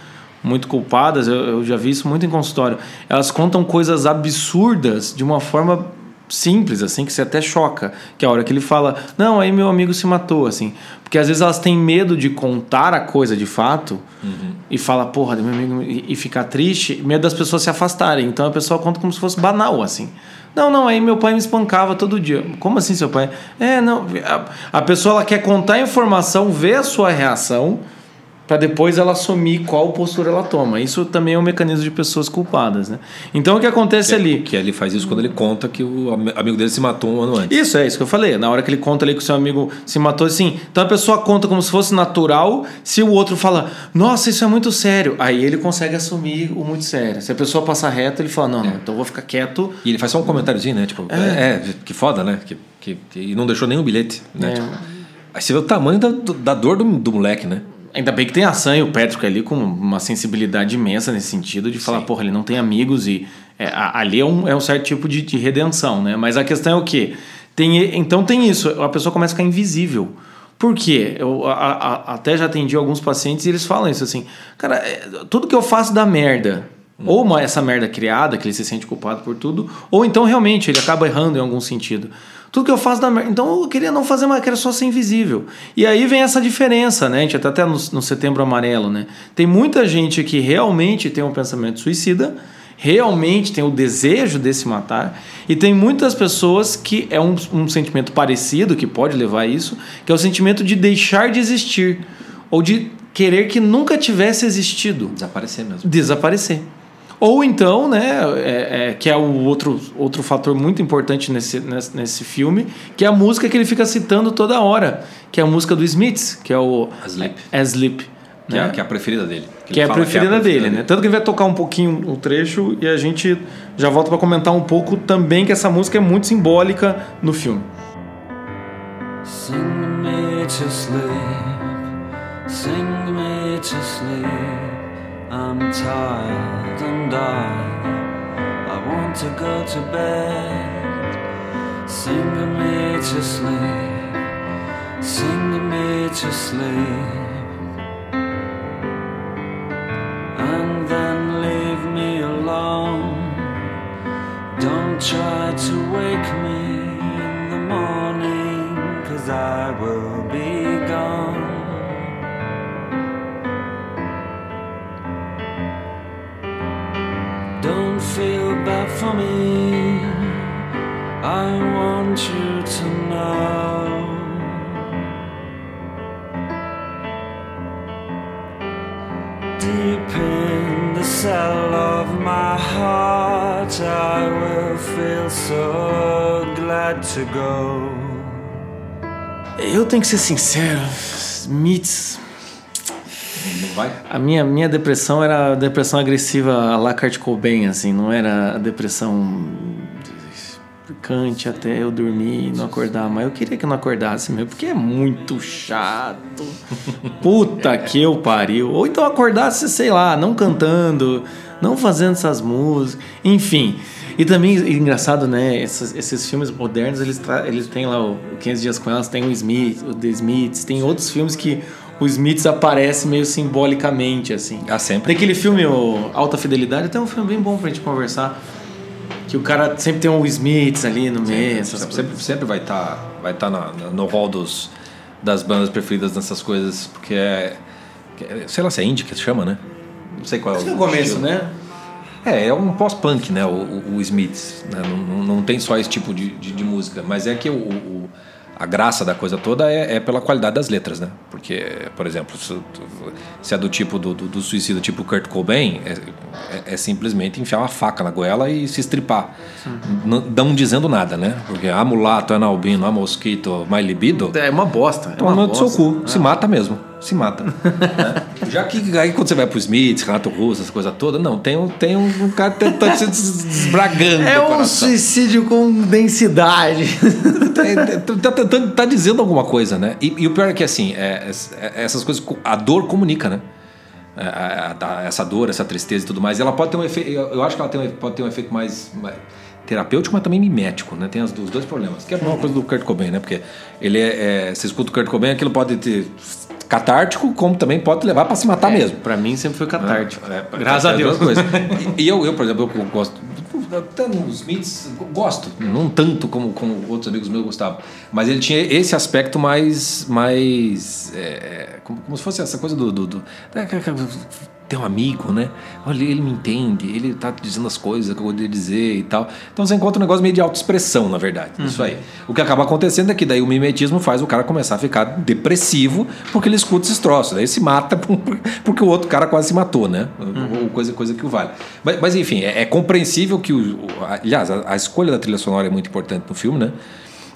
S1: muito culpadas, eu, eu já vi isso muito em consultório, elas contam coisas absurdas de uma forma simples, assim, que você até choca. Que é a hora que ele fala, não, aí meu amigo se matou, assim. Porque às vezes elas têm medo de contar a coisa de fato uhum. e fala, porra, meu amigo, e, ficar triste, medo das pessoas se afastarem. Então a pessoa conta como se fosse banal, assim. Não, não, aí meu pai me espancava todo dia. Como assim seu pai? É, não. A, a pessoa ela quer contar a informação, ver a sua reação para depois ela assumir qual postura ela toma. Isso também é um mecanismo de pessoas culpadas, né? Então o que acontece
S2: que, é
S1: ali?
S2: Que ele faz isso quando ele conta que o amigo dele se matou um ano antes.
S1: Isso é isso que eu falei. Na hora que ele conta ali que o seu amigo se matou, assim. Então a pessoa conta como se fosse natural. Se o outro fala, nossa, isso é muito sério, aí ele consegue assumir o muito sério. Se a pessoa passar reto, ele fala, não, não, é. então eu vou ficar quieto.
S2: E ele faz só um comentáriozinho, né? Tipo, é, é que foda, né? Que, que, que, e não deixou nenhum bilhete, né? É. Tipo, aí você vê o tamanho da, da dor do, do moleque, né?
S1: Ainda bem que tem a Sam e o Patrick ali com uma sensibilidade imensa nesse sentido de falar, Sim. porra, ele não tem amigos e é, ali é um, é um certo tipo de, de redenção, né? Mas a questão é o quê? Tem, então tem isso, a pessoa começa a ficar invisível. Por quê? Eu a, a, até já atendi alguns pacientes e eles falam isso assim, cara, é, tudo que eu faço dá merda. Ou uma, essa merda criada, que ele se sente culpado por tudo, ou então realmente ele acaba errando em algum sentido. Tudo que eu faço da merda. Então eu queria não fazer mais, eu queria só ser invisível. E aí vem essa diferença, né? A gente até no, no setembro amarelo, né? Tem muita gente que realmente tem um pensamento suicida, realmente tem o desejo de se matar, e tem muitas pessoas que é um, um sentimento parecido, que pode levar a isso, que é o sentimento de deixar de existir, ou de querer que nunca tivesse existido.
S2: Desaparecer mesmo.
S1: Desaparecer. Ou então, né, é, é, que é o outro, outro fator muito importante nesse, nesse, nesse, filme, que é a música que ele fica citando toda hora, que é a música do Smiths, que é o
S2: Asleep.
S1: Asleep
S2: que, né? é, que é a preferida dele.
S1: Que, que é, a preferida, é a preferida dele, né? Tanto que ele vai tocar um pouquinho o trecho e a gente já volta para comentar um pouco também que essa música é muito simbólica no filme. Sing me to sleep, sing me to sleep. I'm tired I, I want to go to bed. Sing me to sleep, sing me to sleep. And then leave me alone. Don't try to wake me in the morning, cause I will be for me. I want you to know. Deep in the cell of my heart, I will feel so glad to go. Eu tenho que ser sincero, Mitz
S2: Não vai?
S1: A minha, minha depressão era a depressão agressiva a la Kurt Cobain, assim, não era a depressão picante até eu dormir e não acordar. Mas eu queria que eu não acordasse mesmo, porque é muito chato. Puta que eu pariu. Ou então acordasse, sei lá, não cantando, não fazendo essas músicas, enfim. E também, engraçado, né? Esses, esses filmes modernos, eles, eles têm lá o 500 Dias com Elas, tem o Smith, o The Smiths, tem outros filmes que o Smiths aparece meio simbolicamente, assim.
S2: Ah, sempre.
S1: Tem aquele filme, o Alta Fidelidade, até um filme bem bom pra gente conversar. Que o cara sempre tem um Smiths ali no meio.
S2: Sempre, sempre, sempre vai estar vai tá na- na- no hall dos, das bandas preferidas nessas coisas, porque é, é- Sei lá se é indie que se chama, né? Não sei qual é
S1: Acho que
S2: o
S1: começo,
S2: estilo.
S1: né?
S2: É, é um pós-punk, né? O, o, o Smiths. Né? Não, não, não tem só esse tipo de, de, de música, mas é que o, o- a graça da coisa toda é, é pela qualidade das letras, né? Porque, por exemplo, se, se é do tipo do, do, do suicida, tipo Kurt Cobain, é, é, é simplesmente enfiar uma faca na goela e se estripar. Não, não dizendo nada, né? Porque a mulato, a albino, a mosquito, my libido.
S1: É uma bosta. É
S2: Toma
S1: uma
S2: seu
S1: bosta.
S2: cu. Se mata mesmo. Se mata. né? Já que aí quando você vai pro Smith, Renato Russo, essa coisa toda, não, tem um, tem um cara tentando se desbragando.
S1: É um suicídio com densidade.
S2: Tá, tá tentando, tá dizendo alguma coisa, né? E, e o pior é que assim, é, é- essas coisas, a dor comunica, né? É, essa dor, essa tristeza e tudo mais, ela pode ter um efeito. Eu, acho que ela tem um, pode ter um efeito mais, mais terapêutico, mas também mimético, né? Tem as- os dois problemas. Que é uma coisa do Kurt Cobain, né? Porque ele é, é- você escuta o Kurt Cobain, aquilo pode ter catártico, como também pode te levar para se matar mesmo.
S1: Pra mim sempre foi catártico.
S2: É,
S1: Graças
S2: é
S1: a
S2: as
S1: Deus.
S2: E, eu, eu, por exemplo, eu gosto. Até nos Smiths, gosto. Não tanto como, como outros amigos meus gostavam. Mas ele tinha esse aspecto mais. mais é, é, como, como se fosse essa coisa do. do, do ter um amigo, né? Olha, ele me entende, ele tá dizendo as coisas que eu poderia dizer e tal. Então você encontra um negócio meio de autoexpressão, na verdade. Isso aí. O que acaba acontecendo é que daí o mimetismo faz o cara começar a ficar depressivo porque ele escuta esses troços. Aí se mata por- porque o outro cara quase se matou, né? Ou coisa, coisa que o vale. Mas, mas, enfim, é, é compreensível que o. o- aliás, a, a escolha da trilha sonora é muito importante no filme, né?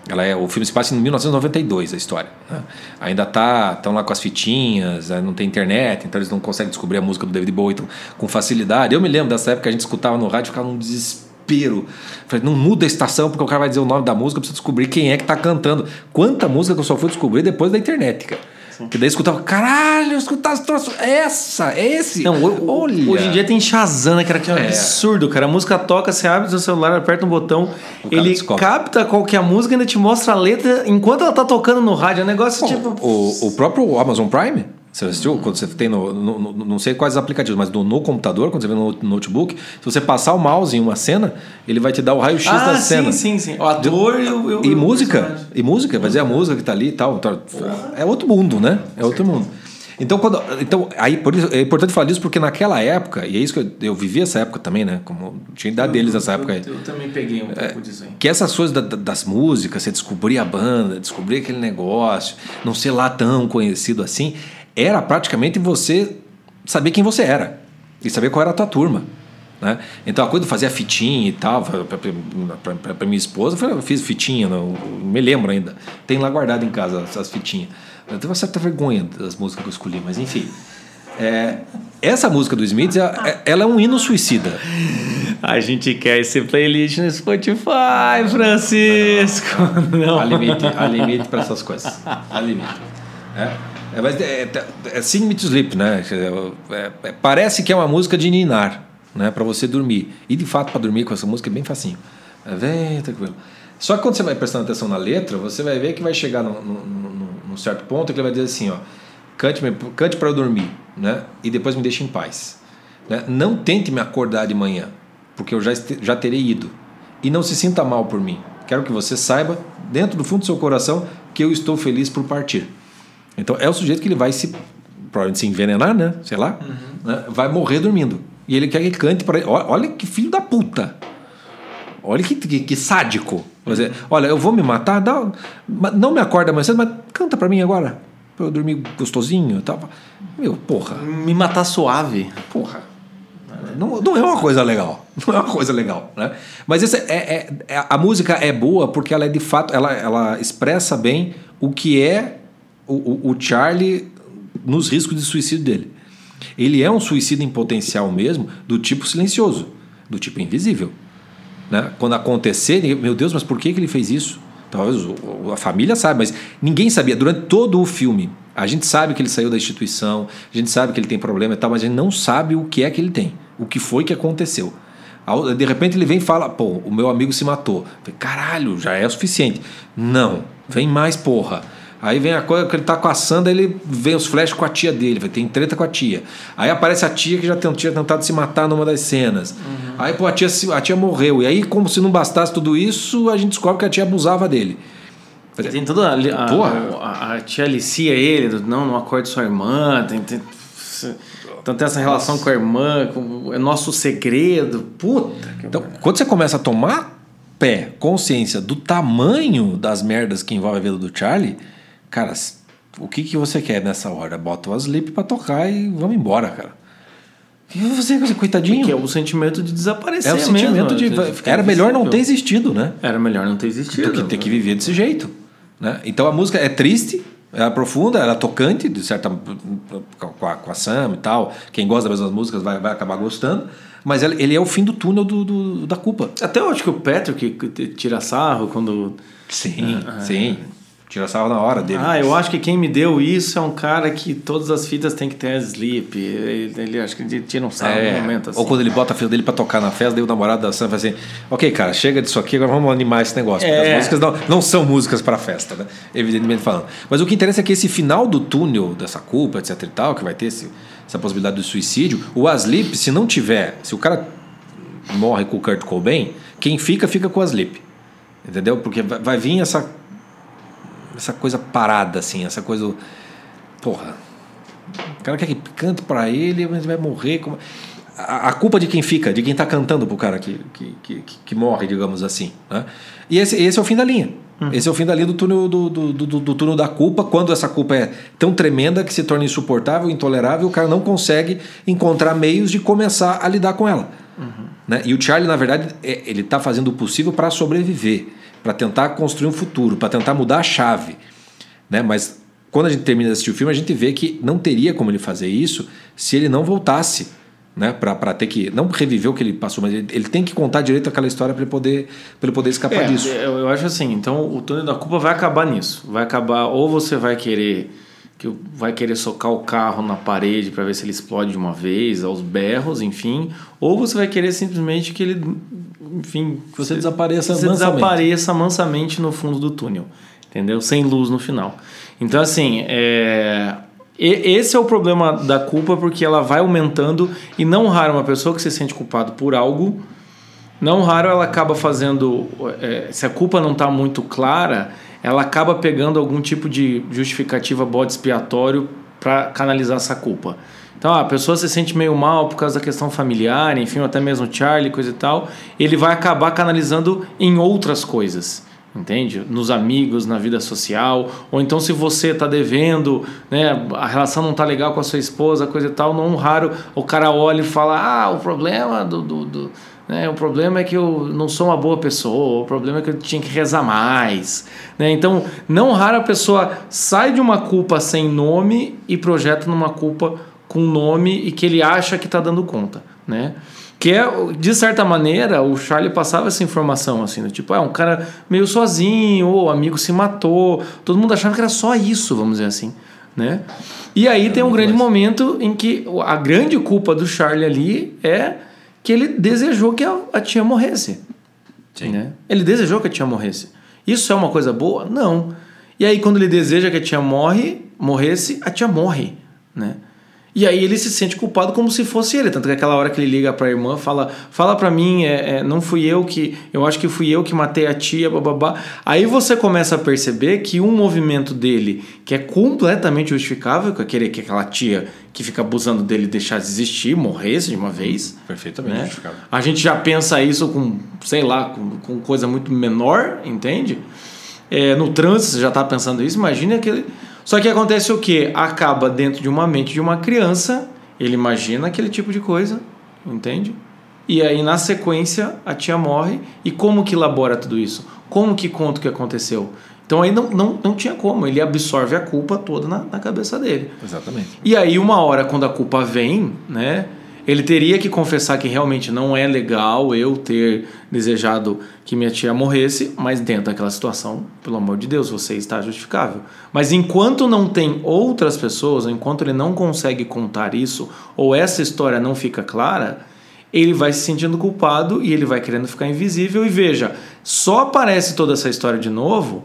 S2: Ela é, o filme se passa em 1992, a história. né? Ainda tá estão lá com as fitinhas, não tem internet, então eles não conseguem descobrir a música do David Bowie então, com facilidade. Eu me lembro dessa época que a gente escutava no rádio ficava num desespero. Falei, não muda a estação porque o cara vai dizer o nome da música, eu preciso descobrir quem é que tá cantando. Quanta música que eu só fui descobrir depois da internet, cara. Que daí eu escutava, caralho, eu escutava esse troço, essa, é esse.
S1: Não,
S2: Olha.
S1: hoje em dia tem Shazam, né, cara? Que é um
S2: É.
S1: absurdo, cara. A música toca, você abre o seu celular, aperta um botão,
S2: O
S1: ele capta qual que é a música e ainda te mostra a letra enquanto ela tá tocando no rádio. É um negócio tipo.
S2: O, o próprio Amazon Prime, você assistiu? Quando você tem no, no- no- Não sei quais aplicativos, mas no, no computador, quando você vê no notebook, se você passar o mouse em uma cena, ele vai te dar o raio-x
S1: ah,
S2: da
S1: sim,
S2: cena.
S1: sim, sim. O ator e o.
S2: E música, e música, vai dizer a música que tá ali e tal. Então, É outro mundo, né? É outro mundo. Então, quando, então aí, por isso, é importante falar disso porque naquela época, e é isso que eu, eu vivi essa época também, né? Como tinha idade deles nessa época aí.
S1: Eu, eu também peguei um pouco disso aí.
S2: Que essas coisas da- das músicas, você descobrir a banda, descobrir aquele negócio, não ser lá tão conhecido assim, era praticamente você saber quem você era e saber qual era a tua turma. Né? Então a coisa de fazer a fitinha e tal, para minha esposa, eu falei, eu fiz fitinha, não, me lembro ainda. Tem lá guardado em casa essas fitinhas. Eu tenho uma certa vergonha das músicas que eu escolhi, mas enfim. É, essa música do Smiths, ela, ela é um hino suicida.
S1: A gente quer esse playlist no Spotify, Francisco. Não.
S2: Há limite, há limite para essas coisas. Há limite. É, é, mas é, é, é Sing Me to Sleep, né? É, é, parece que é uma música de ninar, né? Para você dormir. E de fato, para dormir com essa música é bem facinho. É, vem, tranquilo. Só que quando você vai prestando atenção na letra, você vai ver que vai chegar num, num, num- certo ponto que ele vai dizer assim, ó, cante, cante para eu dormir, né? E depois me deixe em paz. Né? Não tente me acordar de manhã, porque eu já, já terei ido. E não se sinta mal por mim. Quero que você saiba, dentro do fundo do seu coração, que eu estou feliz por partir. Então é o sujeito que ele vai se provavelmente se envenenar, né? Sei lá, né? vai morrer dormindo. E ele quer que cante para ele. Olha, que filho da puta. Olha que, que, que sádico. Dizer, olha, eu vou me matar, dá, não me acorda mais cedo, mas canta para mim agora. Pra eu dormir gostosinho e tal. Meu, porra.
S1: Me matar suave.
S2: Porra. Não, não é uma coisa legal. Não é uma coisa legal, né? Mas esse é, é- é- a música é boa porque ela é de fato, ela, ela expressa bem o que é o, o- Charlie nos riscos de suicídio dele. Ele é um suicida em potencial mesmo, do tipo silencioso, do tipo invisível. Né? Quando acontecer, meu Deus, mas por que, que ele fez isso? Talvez a família sabe, mas ninguém sabia. Durante todo o filme, a gente sabe que ele saiu da instituição, a gente sabe que ele tem problema e tal, mas a gente não sabe o que é que ele tem, o que foi que aconteceu. De repente ele vem e fala: pô, o meu amigo se matou. Falei, Caralho, já é o suficiente. Não, vem mais, porra. Aí vem a coisa que ele tá com a Sandra, ele vê os flashes com a tia dele, tem treta com a tia. Aí aparece a tia que já tinha tentado se matar numa das cenas. Uhum. Aí pô, a tia, a tia morreu. E aí, como se não bastasse tudo isso, a gente descobre que a tia abusava dele.
S1: Tem toda a, a, a, a tia alicia ele, não, não acorde sua irmã, tem, tem, então tem essa relação Nossa. com a irmã, com, é nosso segredo. Puta.
S2: Então, quando você começa a tomar pé, consciência do tamanho das merdas que envolve a vida do Charlie Cara, o que, que você quer nessa hora? Bota o Asleep pra tocar e vamos embora, cara. E você, coitadinho.
S1: Que é o sentimento de desaparecer.
S2: É o sentimento mesmo, de. Era melhor não ter existido, né?
S1: Era melhor não ter existido.
S2: Do que ter que viver desse jeito. Né? Então a música é triste, é profunda, ela é tocante, de certa. com a, com a Sam e tal. Quem gosta das mesmas músicas vai, vai acabar gostando. Mas ele é o fim do túnel do, do da culpa.
S1: Até eu acho que o Patrick tira sarro quando.
S2: Sim, ah, sim. É. Tira sarro na hora dele.
S1: Ah, eu acho que quem me deu isso é um cara que todas as fitas tem que ter sleep. Ele, ele acho que ele tira um sarro é, no momento assim.
S2: Ou quando ele bota a filha dele pra tocar na festa, daí o namorado da Sam vai assim: Ok, cara, chega disso aqui, agora vamos animar esse negócio. É. Porque as músicas não, não são músicas pra festa, né? Evidentemente falando. Mas o que interessa é que esse final do túnel dessa culpa, etc e tal, que vai ter esse, essa possibilidade do suicídio, o Asleep, se não tiver, se o cara morre com o Kurt Cobain, quem fica, fica com o Asleep. Entendeu? Porque vai vir essa essa coisa parada, assim, essa coisa. Porra. O cara quer que cante para ele, mas vai morrer. Como... A, a, culpa de quem fica, de quem está cantando pro cara que, que, que, que, morre, digamos assim. Né? E esse, esse é o fim da linha. Uhum. Esse é o fim da linha do túnel, do, do, do, do, túnel da culpa, quando essa culpa é tão tremenda que se torna insuportável, intolerável, o cara não consegue encontrar meios de começar a lidar com ela. Uhum. Né? E o Charlie, na verdade, é, ele está fazendo o possível para sobreviver para tentar construir um futuro, para tentar mudar a chave. Né? Mas quando a gente termina de assistir o filme, a gente vê que não teria como ele fazer isso se ele não voltasse. Né, para ter que não reviver o que ele passou, mas ele, ele tem que contar direito aquela história para ele poder ele poder escapar
S1: é,
S2: disso.
S1: Eu, eu acho assim, então o túnel da culpa vai acabar nisso. Vai acabar ou você vai querer que vai querer socar o carro na parede para ver se ele explode de uma vez, aos berros, enfim, ou você vai querer simplesmente que ele enfim,
S2: que você desapareça
S1: você mansamente. desapareça mansamente no fundo do túnel, entendeu? Sem luz no final. Então, assim, é... esse é o problema da culpa, porque ela vai aumentando e não raro uma pessoa que se sente culpado por algo, não raro ela acaba fazendo, é, se a culpa não está muito clara, ela acaba pegando algum tipo de justificativa bode expiatório para canalizar essa culpa. Então, a pessoa se sente meio mal por causa da questão familiar, enfim, até mesmo Charlie, coisa e tal. Ele vai acabar canalizando em outras coisas, entende? Nos amigos, na vida social. Ou então, se você está devendo, né, a relação não está legal com a sua esposa, coisa e tal, não raro o cara olha e fala: Ah, o problema do, do, do né? O problema é que eu não sou uma boa pessoa, o problema é que eu tinha que rezar mais. Né? Então, não raro a pessoa sai de uma culpa sem nome e projeta numa culpa com nome e que ele acha que está dando conta, né? Que é, de certa maneira, o Charlie passava essa informação, assim, do tipo, é ah, um cara meio sozinho, ou o amigo se matou, todo mundo achava que era só isso, vamos dizer assim, né? E aí é tem um grande mais. momento em que a grande culpa do Charlie ali é que ele desejou que a, a tia morresse. Sim. Né? Ele desejou que a tia morresse. Isso é uma coisa boa? Não. E aí, quando ele deseja que a tia morre, morresse, a tia morre, né? E aí ele se sente culpado como se fosse ele. Tanto que aquela hora que ele liga para a irmã, fala: Fala para mim, é, é, não fui eu que. Eu acho que fui eu que matei a tia, bababá. Aí você começa a perceber que um movimento dele, que é completamente justificável, que é querer que aquela tia que fica abusando dele deixar de existir, morresse de uma vez.
S2: Perfeitamente né? justificável.
S1: A gente já pensa isso com, sei lá, com, com coisa muito menor, entende? É, no trânsito você já está pensando isso, imagine aquele só que acontece o que? Acaba dentro de uma mente de uma criança, ele imagina aquele tipo de coisa, entende? E aí na sequência a tia morre e como que elabora tudo isso? Como que conta o que aconteceu? Então aí não, não, não tinha como, ele absorve a culpa toda na, na cabeça dele.
S2: Exatamente.
S1: E aí, uma hora, quando a culpa vem, né? Ele teria que confessar que realmente não é legal eu ter desejado que minha tia morresse, mas dentro daquela situação, pelo amor de Deus, você está justificável. Mas enquanto não tem outras pessoas, enquanto ele não consegue contar isso, ou essa história não fica clara, ele vai se sentindo culpado e ele vai querendo ficar invisível. E veja, só aparece toda essa história de novo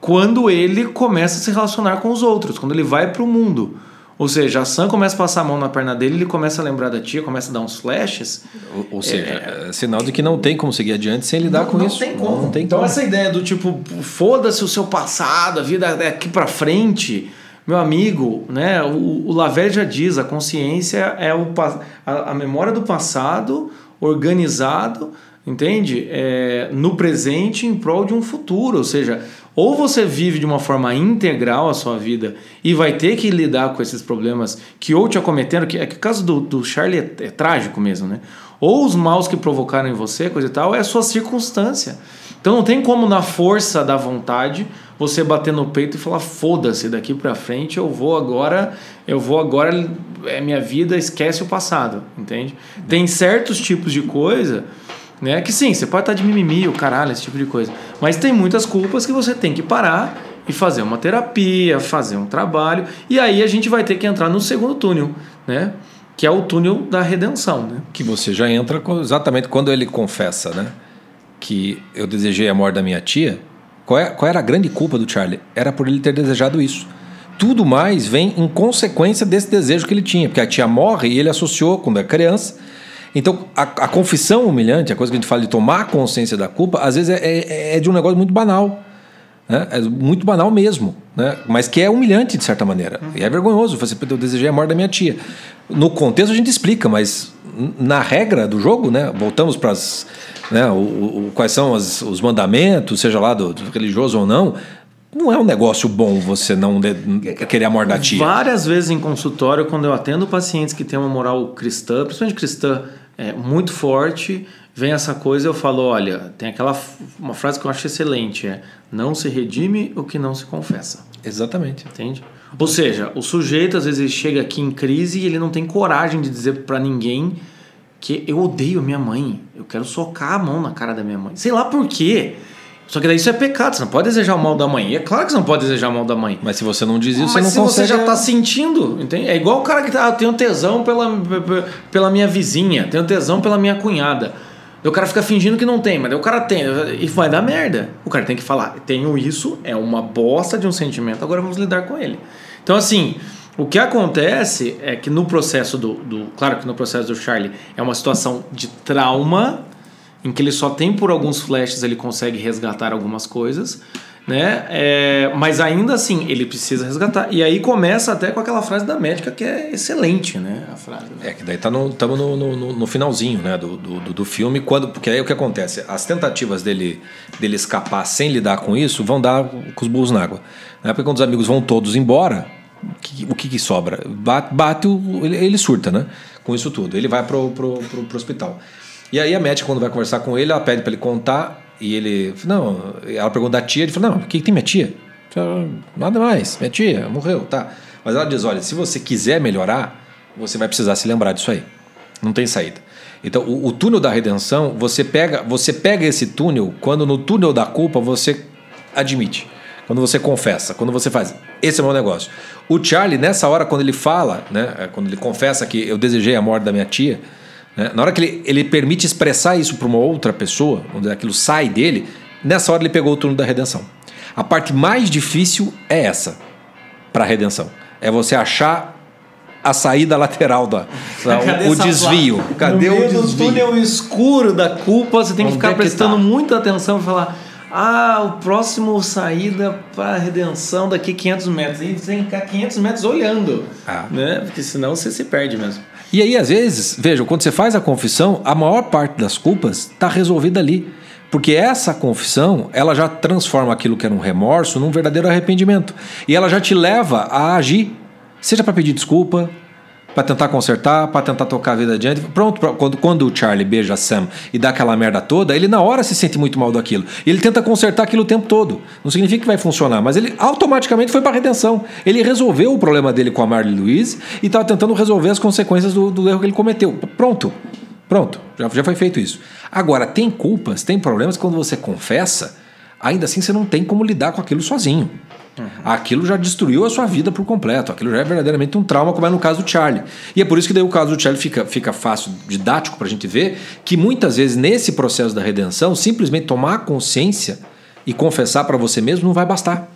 S1: quando ele começa a se relacionar com os outros, quando ele vai para o mundo. Ou seja, a Sam começa a passar a mão na perna dele, ele começa a lembrar da tia, começa a dar uns flashes.
S2: Ou, ou seja, é, é, sinal de que não tem como seguir adiante sem lidar
S1: não,
S2: com
S1: não
S2: isso.
S1: Tem como.
S2: Não tem
S1: então
S2: como.
S1: essa ideia do tipo, foda-se o seu passado, a vida daqui para frente, meu amigo, né? O, o já diz, a consciência é o, a, a memória do passado organizado, entende? É, no presente em prol de um futuro, ou seja, ou você vive de uma forma integral a sua vida e vai ter que lidar com esses problemas que ou te acometeram, que é que o caso do, do Charlie é, é, trágico mesmo, né? Ou os maus que provocaram em você, coisa e tal, é a sua circunstância. Então não tem como na força da vontade você bater no peito e falar foda-se daqui para frente eu vou agora eu vou agora é minha vida esquece o passado entende tem certos tipos de coisa né? Que sim, você pode estar de mimimi, o caralho, esse tipo de coisa. Mas tem muitas culpas que você tem que parar e fazer uma terapia, fazer um trabalho. E aí a gente vai ter que entrar no segundo túnel, né? Que é o túnel da redenção, né?
S2: Que você já entra exatamente quando ele confessa, né? Que eu desejei a morte da minha tia. Qual, é, qual era a grande culpa do Charlie? Era por ele ter desejado isso. Tudo mais vem em consequência desse desejo que ele tinha, porque a tia morre e ele associou quando é criança então, a, a, confissão humilhante, a coisa que a gente fala de tomar consciência da culpa, às vezes é, é, é de um negócio muito banal. Né? É muito banal mesmo, né? mas que é humilhante de certa maneira. Uhum. E é vergonhoso. Você, eu desejei a morte da minha tia. No contexto a gente explica, mas na regra do jogo, né? voltamos para. Né? O, o, quais são as, os mandamentos, seja lá do, do religioso ou não, não é um negócio bom você não de, querer a morte da tia.
S1: Várias vezes em consultório, quando eu atendo pacientes que têm uma moral cristã, principalmente cristã, é, muito forte, vem essa coisa eu falo, olha, tem aquela uma frase que eu acho excelente, é não se redime o que não se confessa.
S2: Exatamente.
S1: Entende? Ou seja, o sujeito às vezes chega aqui em crise e ele não tem coragem de dizer para ninguém que eu odeio minha mãe, eu quero socar a mão na cara da minha mãe. Sei lá por quê. Só que daí isso é pecado, você não pode desejar o mal da mãe. E é claro que você não pode desejar o mal da mãe.
S2: Mas se você não diz isso,
S1: Mas
S2: você não
S1: se
S2: consegue...
S1: você já está sentindo, entende? É igual o cara que tá, ah, tenho tesão pela, pela minha vizinha, tenho tesão pela minha cunhada. o cara fica fingindo que não tem, mas o cara tem. E vai dar merda. O cara tem que falar, tenho isso, é uma bosta de um sentimento, agora vamos lidar com ele. Então, assim, o que acontece é que no processo do, do. Claro que no processo do Charlie é uma situação de trauma em que ele só tem por alguns flashes ele consegue resgatar algumas coisas, né? É, mas ainda assim ele precisa resgatar. E aí começa até com aquela frase da médica que é excelente, né? A frase.
S2: Né? É que daí tá no, estamos no, no, no, finalzinho, né? Do, do, do filme, quando porque aí o que acontece? As tentativas dele dele escapar sem lidar com isso vão dar com os burros na água. Né? Porque quando os amigos vão todos embora, o que, que sobra? Bate, bate o, ele, ele, surta, né? Com isso tudo. Ele vai pro, pro, pro, pro hospital. E aí a médica, quando vai conversar com ele, ela pede para ele contar. E ele. Não, ela pergunta da tia. Ele fala: Não, o que, que tem minha tia? Nada mais, minha tia morreu, tá. Mas ela diz: Olha, se você quiser melhorar, você vai precisar se lembrar disso aí. Não tem saída. Então, o, o, túnel da redenção, você pega, você pega esse túnel quando no túnel da culpa você admite, quando você confessa, quando você faz. Esse é o meu negócio. O Charlie, nessa hora, quando ele fala, né, é, quando ele confessa que eu desejei a morte da minha tia? Na hora que ele, ele permite expressar isso para uma outra pessoa, onde aquilo sai dele, nessa hora ele pegou o turno da redenção. A parte mais difícil é essa, para a redenção. É você achar a saída lateral da, da o desvio.
S1: Cadê no meio o desvio? No túnel escuro da culpa, você tem que ficar prestando tá? muita atenção e falar: "Ah, o próximo saída para a redenção daqui 500 metros". E você tem que ficar 500 metros olhando, ah. né? Porque senão você se perde mesmo.
S2: E aí, às vezes, vejam, quando você faz a confissão, a maior parte das culpas está resolvida ali. Porque essa confissão, ela já transforma aquilo que era um remorso num verdadeiro arrependimento. E ela já te leva a agir, seja para pedir desculpa, para tentar consertar, para tentar tocar a vida adiante. Pronto, quando, quando o Charlie beija a Sam e dá aquela merda toda, ele na hora se sente muito mal daquilo. E ele tenta consertar aquilo o tempo todo. Não significa que vai funcionar, mas ele automaticamente foi para redenção. Ele resolveu o problema dele com a Marley Louise e estava tentando resolver as consequências do, do erro que ele cometeu. Pronto. Pronto, já, já foi feito isso. Agora, tem culpas, tem problemas quando você confessa, ainda assim você não tem como lidar com aquilo sozinho. Uhum. Aquilo já destruiu a sua vida por completo. Aquilo já é verdadeiramente um trauma, como é no caso do Charlie. E é por isso que daí o caso do Charlie fica, fica fácil, didático para a gente ver que muitas vezes nesse processo da redenção, simplesmente tomar consciência e confessar para você mesmo não vai bastar.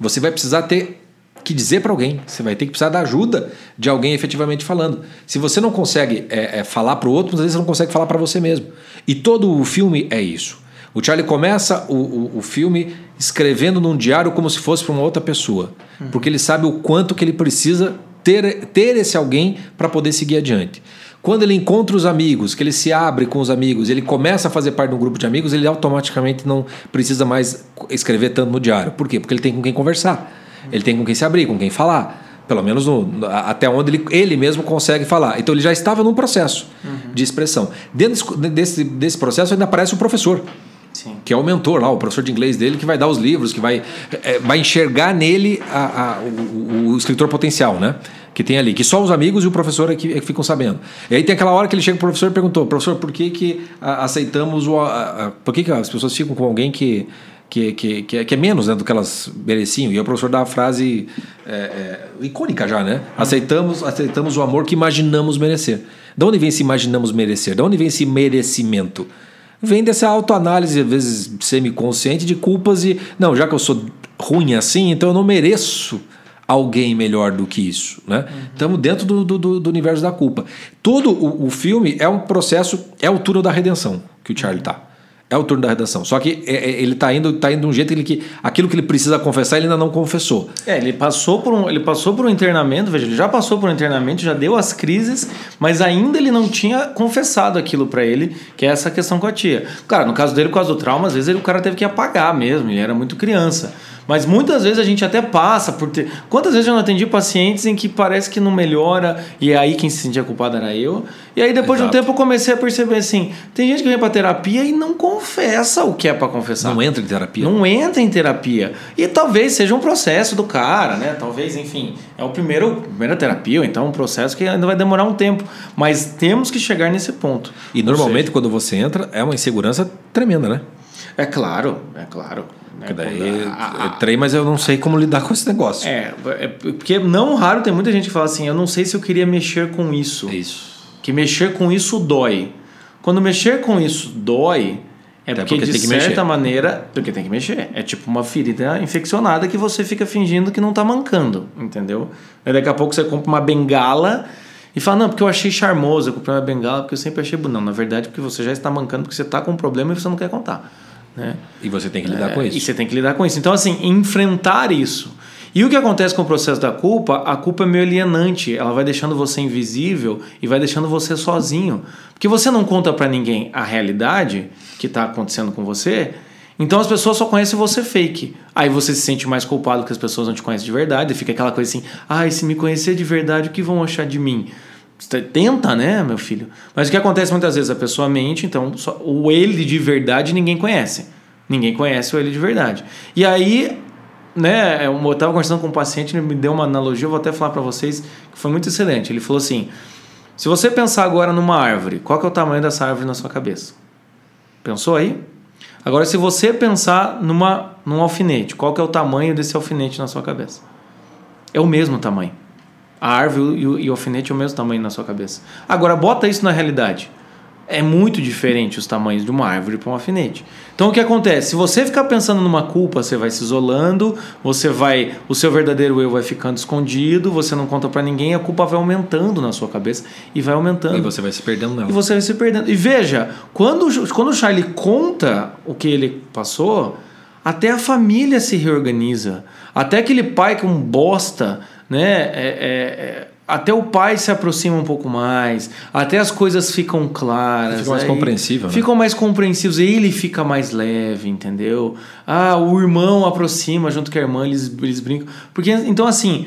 S2: Você vai precisar ter que dizer para alguém. Você vai ter que precisar da ajuda de alguém efetivamente falando. Se você não consegue é, é, falar para o outro, às vezes você não consegue falar para você mesmo. E todo o filme é isso. O Charlie começa o, o, o filme escrevendo num diário como se fosse para uma outra pessoa, uhum. porque ele sabe o quanto que ele precisa ter, ter esse alguém para poder seguir adiante. Quando ele encontra os amigos, que ele se abre com os amigos, ele começa a fazer parte de um grupo de amigos, ele automaticamente não precisa mais escrever tanto no diário. Por quê? Porque ele tem com quem conversar, ele tem com quem se abrir, com quem falar. Pelo menos no, até onde ele, ele mesmo consegue falar. Então ele já estava num processo uhum. de expressão. Dentro desse, desse processo ainda aparece o professor. Sim. que é o mentor lá, o professor de inglês dele, que vai dar os livros, que vai, é, vai enxergar nele a, a, o, o, escritor potencial, né? Que tem ali, que só os amigos e o professor é que, é que ficam sabendo. E aí tem aquela hora que ele chega pro professor e perguntou, professor, por que, que aceitamos o. A, por que, que as pessoas ficam com alguém que. Que, que, que, é, que é menos né, do que elas mereciam. E o professor dá a frase é, é, icônica já, né? Aceitamos, aceitamos o amor que imaginamos merecer. De onde vem esse imaginamos merecer? De onde vem esse merecimento? Vem dessa autoanálise, às vezes semiconsciente, de culpas e. Não, já que eu sou ruim assim, então eu não mereço alguém melhor do que isso. Né? Estamos uhum. dentro do, do, do, universo da culpa. Todo o, o, filme é um processo, é o túnel da redenção que o Charlie está. É o turno da redação. Só que é, é, ele está indo, tá indo de um jeito que, ele, que aquilo que ele precisa confessar, ele ainda não confessou.
S1: É, ele passou por um, ele passou por um internamento, veja, ele já passou por um internamento, já deu as crises, mas ainda ele não tinha confessado aquilo para ele, que é essa questão com a tia. Cara, no caso dele, por causa do trauma, às vezes ele, o cara teve que apagar mesmo, ele era muito criança. Mas muitas vezes a gente até passa por ter. Quantas vezes eu não atendi pacientes em que parece que não melhora, e aí quem se sentia culpado era eu. E aí depois Exato. de um tempo eu comecei a perceber assim: tem gente que vem pra terapia e não confessa o que é para confessar.
S2: Não entra em terapia.
S1: Não entra em terapia. E talvez seja um processo do cara, né? Talvez, enfim, é o primeiro primeira terapia, ou então um processo que ainda vai demorar um tempo. Mas temos que chegar nesse ponto.
S2: E normalmente seja, quando você entra, é uma insegurança tremenda, né?
S1: É claro, é claro.
S2: Né? daí a, a, entrei, mas eu não sei como lidar com esse negócio.
S1: É, é, porque não raro tem muita gente que fala assim, eu não sei se eu queria mexer com isso.
S2: Isso.
S1: Que mexer com isso dói. Quando mexer com isso dói, é porque, porque, de certa mexer. maneira, porque tem que mexer. É tipo uma ferida infeccionada que você fica fingindo que não tá mancando, entendeu? Aí daqui a pouco você compra uma bengala e fala, não, porque eu achei charmoso, eu comprei uma bengala porque eu sempre achei bonito. Não, na verdade, porque você já está mancando, porque você está com um problema e você não quer contar. Né?
S2: E você tem que lidar é, com isso.
S1: E você tem que lidar com isso. Então, assim, enfrentar isso. E o que acontece com o processo da culpa? A culpa é meio alienante. Ela vai deixando você invisível e vai deixando você sozinho. Porque você não conta para ninguém a realidade que está acontecendo com você. Então as pessoas só conhecem você fake. Aí você se sente mais culpado porque as pessoas não te conhecem de verdade. E fica aquela coisa assim: ai, ah, se me conhecer de verdade, o que vão achar de mim? Tenta, né, meu filho? Mas o que acontece muitas vezes? A pessoa mente, então o ele de verdade ninguém conhece. Ninguém conhece o ele de verdade. E aí, né, eu estava conversando com um paciente, ele me deu uma analogia, eu vou até falar para vocês, que foi muito excelente. Ele falou assim: se você pensar agora numa árvore, qual que é o tamanho dessa árvore na sua cabeça? Pensou aí? Agora, se você pensar numa, num alfinete, qual que é o tamanho desse alfinete na sua cabeça? É o mesmo tamanho. A árvore e o, e o alfinete é o mesmo tamanho na sua cabeça. Agora, bota isso na realidade. É muito diferente os tamanhos de uma árvore para um alfinete. Então o que acontece? Se você ficar pensando numa culpa, você vai se isolando, você vai, o seu verdadeiro eu vai ficando escondido, você não conta para ninguém, a culpa vai aumentando na sua cabeça e vai aumentando. E
S2: você vai se perdendo nela.
S1: E você vai se perdendo. E veja, quando quando o Charlie conta o que ele passou, até a família se reorganiza. Até aquele pai que um bosta né? É, é, é, até o pai se aproxima um pouco mais, até as coisas ficam claras.
S2: Fica mais compreensível.
S1: Né? Ficam mais compreensivos, ele fica mais leve, entendeu? Ah, o irmão aproxima junto com a irmã, eles, eles brincam. Porque, então, assim,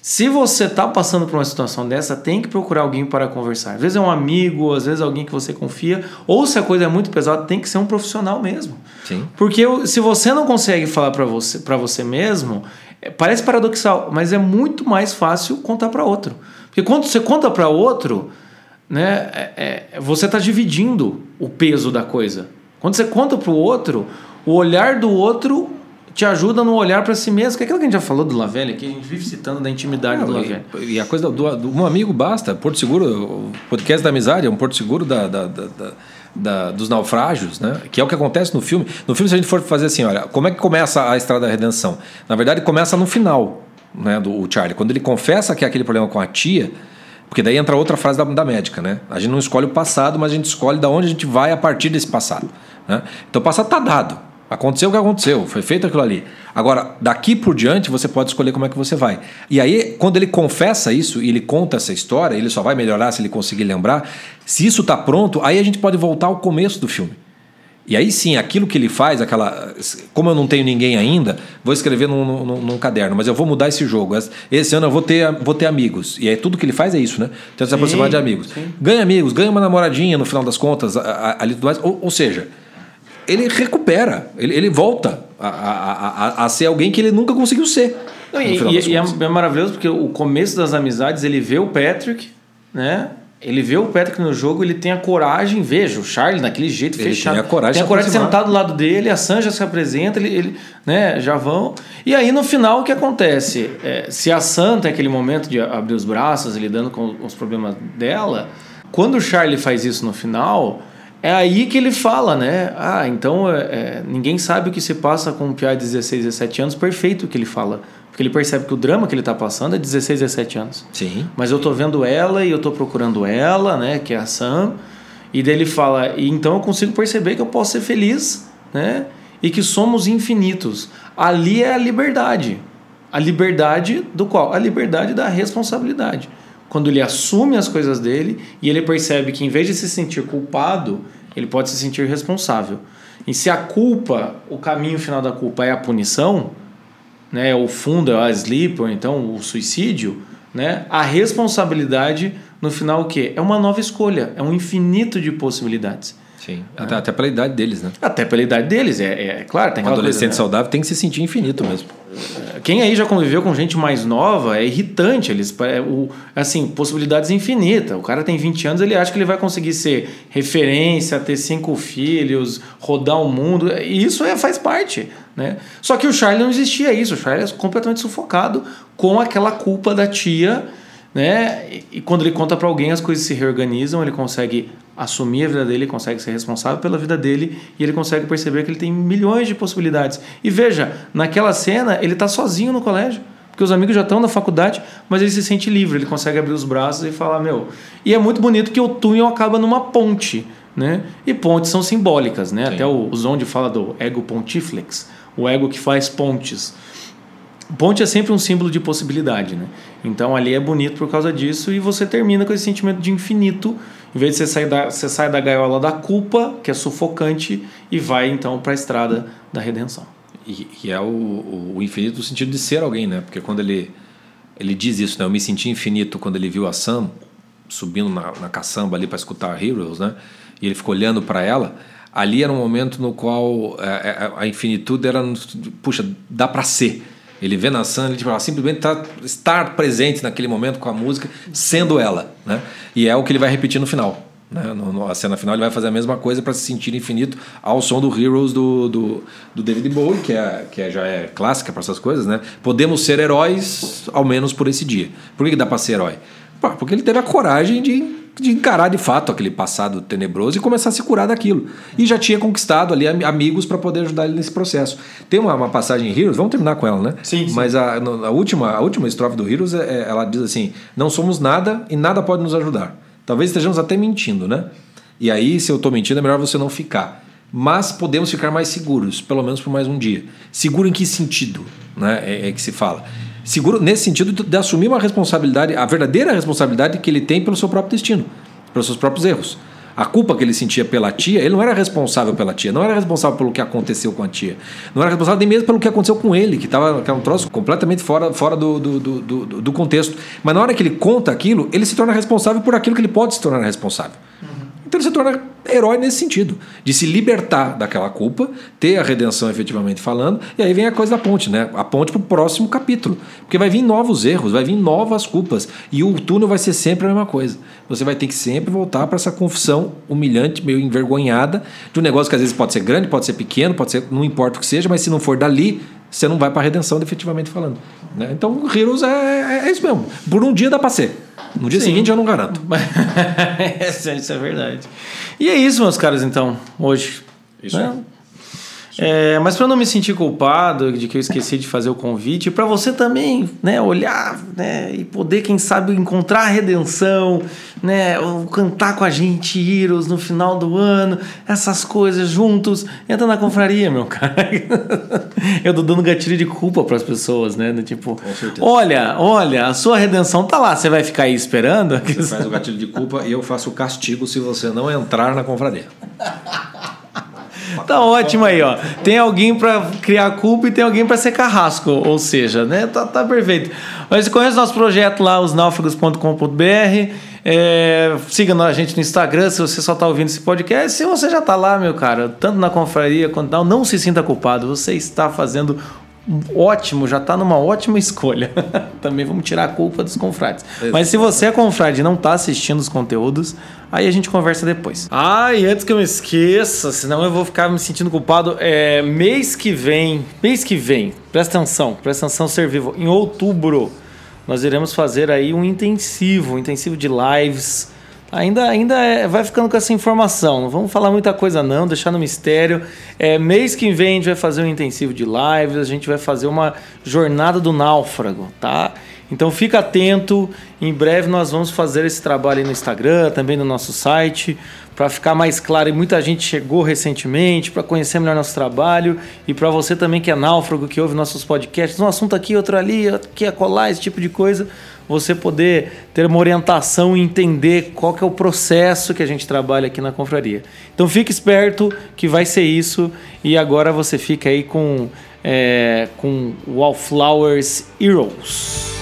S1: Se você está passando por uma situação dessa, tem que procurar alguém para conversar. Às vezes é um amigo, às vezes é alguém que você confia, ou se a coisa é muito pesada, tem que ser um profissional mesmo.
S2: Sim.
S1: Porque se você não consegue falar para você, para você mesmo, parece paradoxal, mas é muito mais fácil contar para outro. Porque quando você conta para outro, né, é, é, você está dividindo o peso da coisa. Quando você conta para o outro, o olhar do outro te ajuda no olhar para si mesmo, que é aquilo que a gente já falou do Lavelle aqui, a gente vive citando da intimidade do Lavelle.
S2: E, e, a coisa do, do, um amigo basta, Porto Seguro, o podcast da amizade é um Porto Seguro da, da, da, da, dos naufrágios, né? Que é o que acontece no filme. No filme, se a gente for fazer assim, olha, como é que começa a Estrada da Redenção? Na verdade, começa no final, né? Do Charlie, quando ele confessa que é aquele problema com a tia. Porque daí entra outra frase da, da médica, né? A gente não escolhe o passado, mas a gente escolhe da onde a gente vai a partir desse passado. Né? Então o passado está dado. Aconteceu o que aconteceu, foi feito aquilo ali. Agora, daqui por diante, você pode escolher como é que você vai. E aí, quando ele confessa isso e ele conta essa história, ele só vai melhorar se ele conseguir lembrar. Se isso está pronto, aí a gente pode voltar ao começo do filme. E aí sim, aquilo que ele faz, aquela. Como eu não tenho ninguém ainda, vou escrever num, num, num caderno, mas eu vou mudar esse jogo. Esse ano eu vou ter, vou ter amigos. E aí tudo que ele faz é isso, né? Tenta se aproximar de amigos. Sim. Ganha amigos, ganha uma namoradinha no final das contas, ali tudo mais. Ou, ou seja, ele recupera, ele, ele volta a, a, a, a ser alguém que ele nunca conseguiu ser.
S1: Não, e, e, e é, é maravilhoso porque o começo das amizades ele vê o Patrick, né? Ele vê o Patrick no jogo, ele tem a coragem, veja, o Charlie naquele jeito ele fechado.
S2: Tem a coragem,
S1: tem a coragem de sentar do lado dele, a Sanja se apresenta, ele, ele, né, já vão. E aí no final o que acontece? É, se a Sam tem aquele momento de abrir os braços, lidando com os problemas dela, quando o Charlie faz isso no final, é aí que ele fala, né? Ah, então é, é, ninguém sabe o que se passa com um piá de 16, 17 anos, perfeito o que ele fala. Porque ele percebe que o drama que ele está passando é 16, 17 anos.
S2: Sim.
S1: Mas eu tô vendo ela e eu tô procurando ela, né? Que é a Sam. E daí ele fala, e então eu consigo perceber que eu posso ser feliz, né? E que somos infinitos. Ali é a liberdade. A liberdade do qual? A liberdade da responsabilidade. Quando ele assume as coisas dele e ele percebe que em vez de se sentir culpado, ele pode se sentir responsável. E se a culpa, o caminho final da culpa é a punição, né, o fundo é a sleep, ou então o suicídio, né, a responsabilidade no final o quê? É uma nova escolha, é um infinito de possibilidades.
S2: Sim, é. até, até pela idade deles, né?
S1: Até pela idade deles, é, é claro. Tem
S2: um adolescente coisa, né? saudável tem que se sentir infinito mesmo.
S1: Quem aí já conviveu com gente mais nova é irritante. Eles, é, o, assim, possibilidades infinitas. O cara tem 20 anos, ele acha que ele vai conseguir ser referência, ter cinco filhos, rodar o mundo. E isso é, faz parte. Né? Só que o Charlie não existia isso. O Charlie é completamente sufocado com aquela culpa da tia né? E quando ele conta para alguém, as coisas se reorganizam, ele consegue assumir a vida dele, consegue ser responsável pela vida dele e ele consegue perceber que ele tem milhões de possibilidades. E veja, naquela cena, ele está sozinho no colégio, porque os amigos já estão na faculdade, mas ele se sente livre, ele consegue abrir os braços e falar: Meu. E é muito bonito que o túnel acaba numa ponte. Né? E pontes são simbólicas, né? Até o, o Zonde fala do ego pontiflex, o ego que faz pontes. Ponte é sempre um símbolo de possibilidade, né? Então ali é bonito por causa disso e você termina com esse sentimento de infinito. Em vez de você sair da, você sai da gaiola da culpa, que é sufocante, e vai então para a estrada da redenção.
S2: E, e é o, o, infinito no sentido de ser alguém, né? Porque quando ele, ele diz isso, né? Eu me senti infinito quando ele viu a Sam subindo na, na caçamba ali para escutar Heroes, né? E ele ficou olhando para ela. Ali era um momento no qual é, é, a infinitude era, puxa, dá para ser ele vê na Sam, ele tipo, simplesmente tá, estar presente naquele momento com a música, sendo ela. Né? E é o que ele vai repetir no final. Né? No, no, a cena final ele vai fazer a mesma coisa para se sentir infinito ao som do Heroes do, do, do David Bowie, que, é, que é, já é clássica para essas coisas. Né? Podemos ser heróis, ao menos por esse dia. Por que, que dá para ser herói? Porque ele teve a coragem de de encarar de fato aquele passado tenebroso e começar a se curar daquilo. E já tinha conquistado ali amigos para poder ajudar ele nesse processo. Tem uma, uma, passagem em Heroes, vamos terminar com ela, né?
S1: Sim. sim.
S2: Mas a, a, última, a última estrofe do Heroes, é, é, ela diz assim: Não somos nada e nada pode nos ajudar. Talvez estejamos até mentindo, né? E aí, se eu estou mentindo, é melhor você não ficar. Mas podemos ficar mais seguros, pelo menos por mais um dia. Seguro em que sentido? Né? é, é que se fala seguro nesse sentido de, assumir uma responsabilidade, a verdadeira responsabilidade que ele tem pelo seu próprio destino, pelos seus próprios erros. A culpa que ele sentia pela tia, ele não era responsável pela tia, não era responsável pelo que aconteceu com a tia. Não era responsável nem mesmo pelo que aconteceu com ele, que estava um troço completamente fora, fora do, do, do, do, do contexto. Mas na hora que ele conta aquilo, ele se torna responsável por aquilo que ele pode se tornar responsável. Então ele se torna herói nesse sentido, de se libertar daquela culpa, ter a redenção efetivamente falando, e aí vem a coisa da ponte, né? A ponte para o próximo capítulo. Porque vai vir novos erros, vai vir novas culpas, e o túnel vai ser sempre a mesma coisa. Você vai ter que sempre voltar para essa confissão humilhante, meio envergonhada, de um negócio que às vezes pode ser grande, pode ser pequeno, pode ser, não importa o que seja, mas se não for dali, você não vai para a redenção efetivamente falando. Né? Então, Heroes é, é, é, isso mesmo. Por um dia dá para ser. No dia Sim. seguinte eu não garanto.
S1: isso é verdade. E é isso, meus caras, então, hoje. Isso né? É, mas para não me sentir culpado de que eu esqueci de fazer o convite, para você também, né, olhar, né, e poder quem sabe encontrar a redenção, né, ou cantar com a gente Heroes no final do ano, essas coisas juntos, entra na confraria, meu cara. eu tô dando gatilho de culpa para as pessoas, né, do tipo, olha, olha, a sua redenção tá lá, você vai ficar aí esperando?
S2: Você faz o gatilho de culpa e eu faço o castigo se você não entrar na confraria.
S1: Tá ótimo aí, ó. Tem alguém para criar culpa e tem alguém para ser carrasco, ou seja, né? Tá, tá perfeito. Mas conhece nosso projeto lá, osnáufragos.com.br. É, siga a gente no Instagram se você só está ouvindo esse podcast. Se você já está lá, meu cara, tanto na confraria quanto não, não se sinta culpado. Você está fazendo ótimo, já está numa ótima escolha. Também vamos tirar a culpa dos confrades. Exato. Mas se você é confrade e não está assistindo os conteúdos, aí a gente conversa depois. Ah, e antes que eu me esqueça, senão eu vou ficar me sentindo culpado, é mês que vem, mês que vem, presta atenção, presta atenção ser vivo, em outubro nós iremos fazer aí um intensivo, um intensivo de lives Ainda, ainda é, vai ficando com essa informação. Não vamos falar muita coisa, não, deixar no mistério. É, mês que vem a gente vai fazer um intensivo de lives, a gente vai fazer uma jornada do náufrago, tá? Então fica atento. Em breve nós vamos fazer esse trabalho no Instagram, também no nosso site, para ficar mais claro. E muita gente chegou recentemente para conhecer melhor nosso trabalho. E para você também que é náufrago, que ouve nossos podcasts, um assunto aqui, outro ali, aqui a colar, esse tipo de coisa você poder ter uma orientação e entender qual que é o processo que a gente trabalha aqui na confraria. Então fique esperto que vai ser isso e agora você fica aí com, é, com Wallflowers Heroes.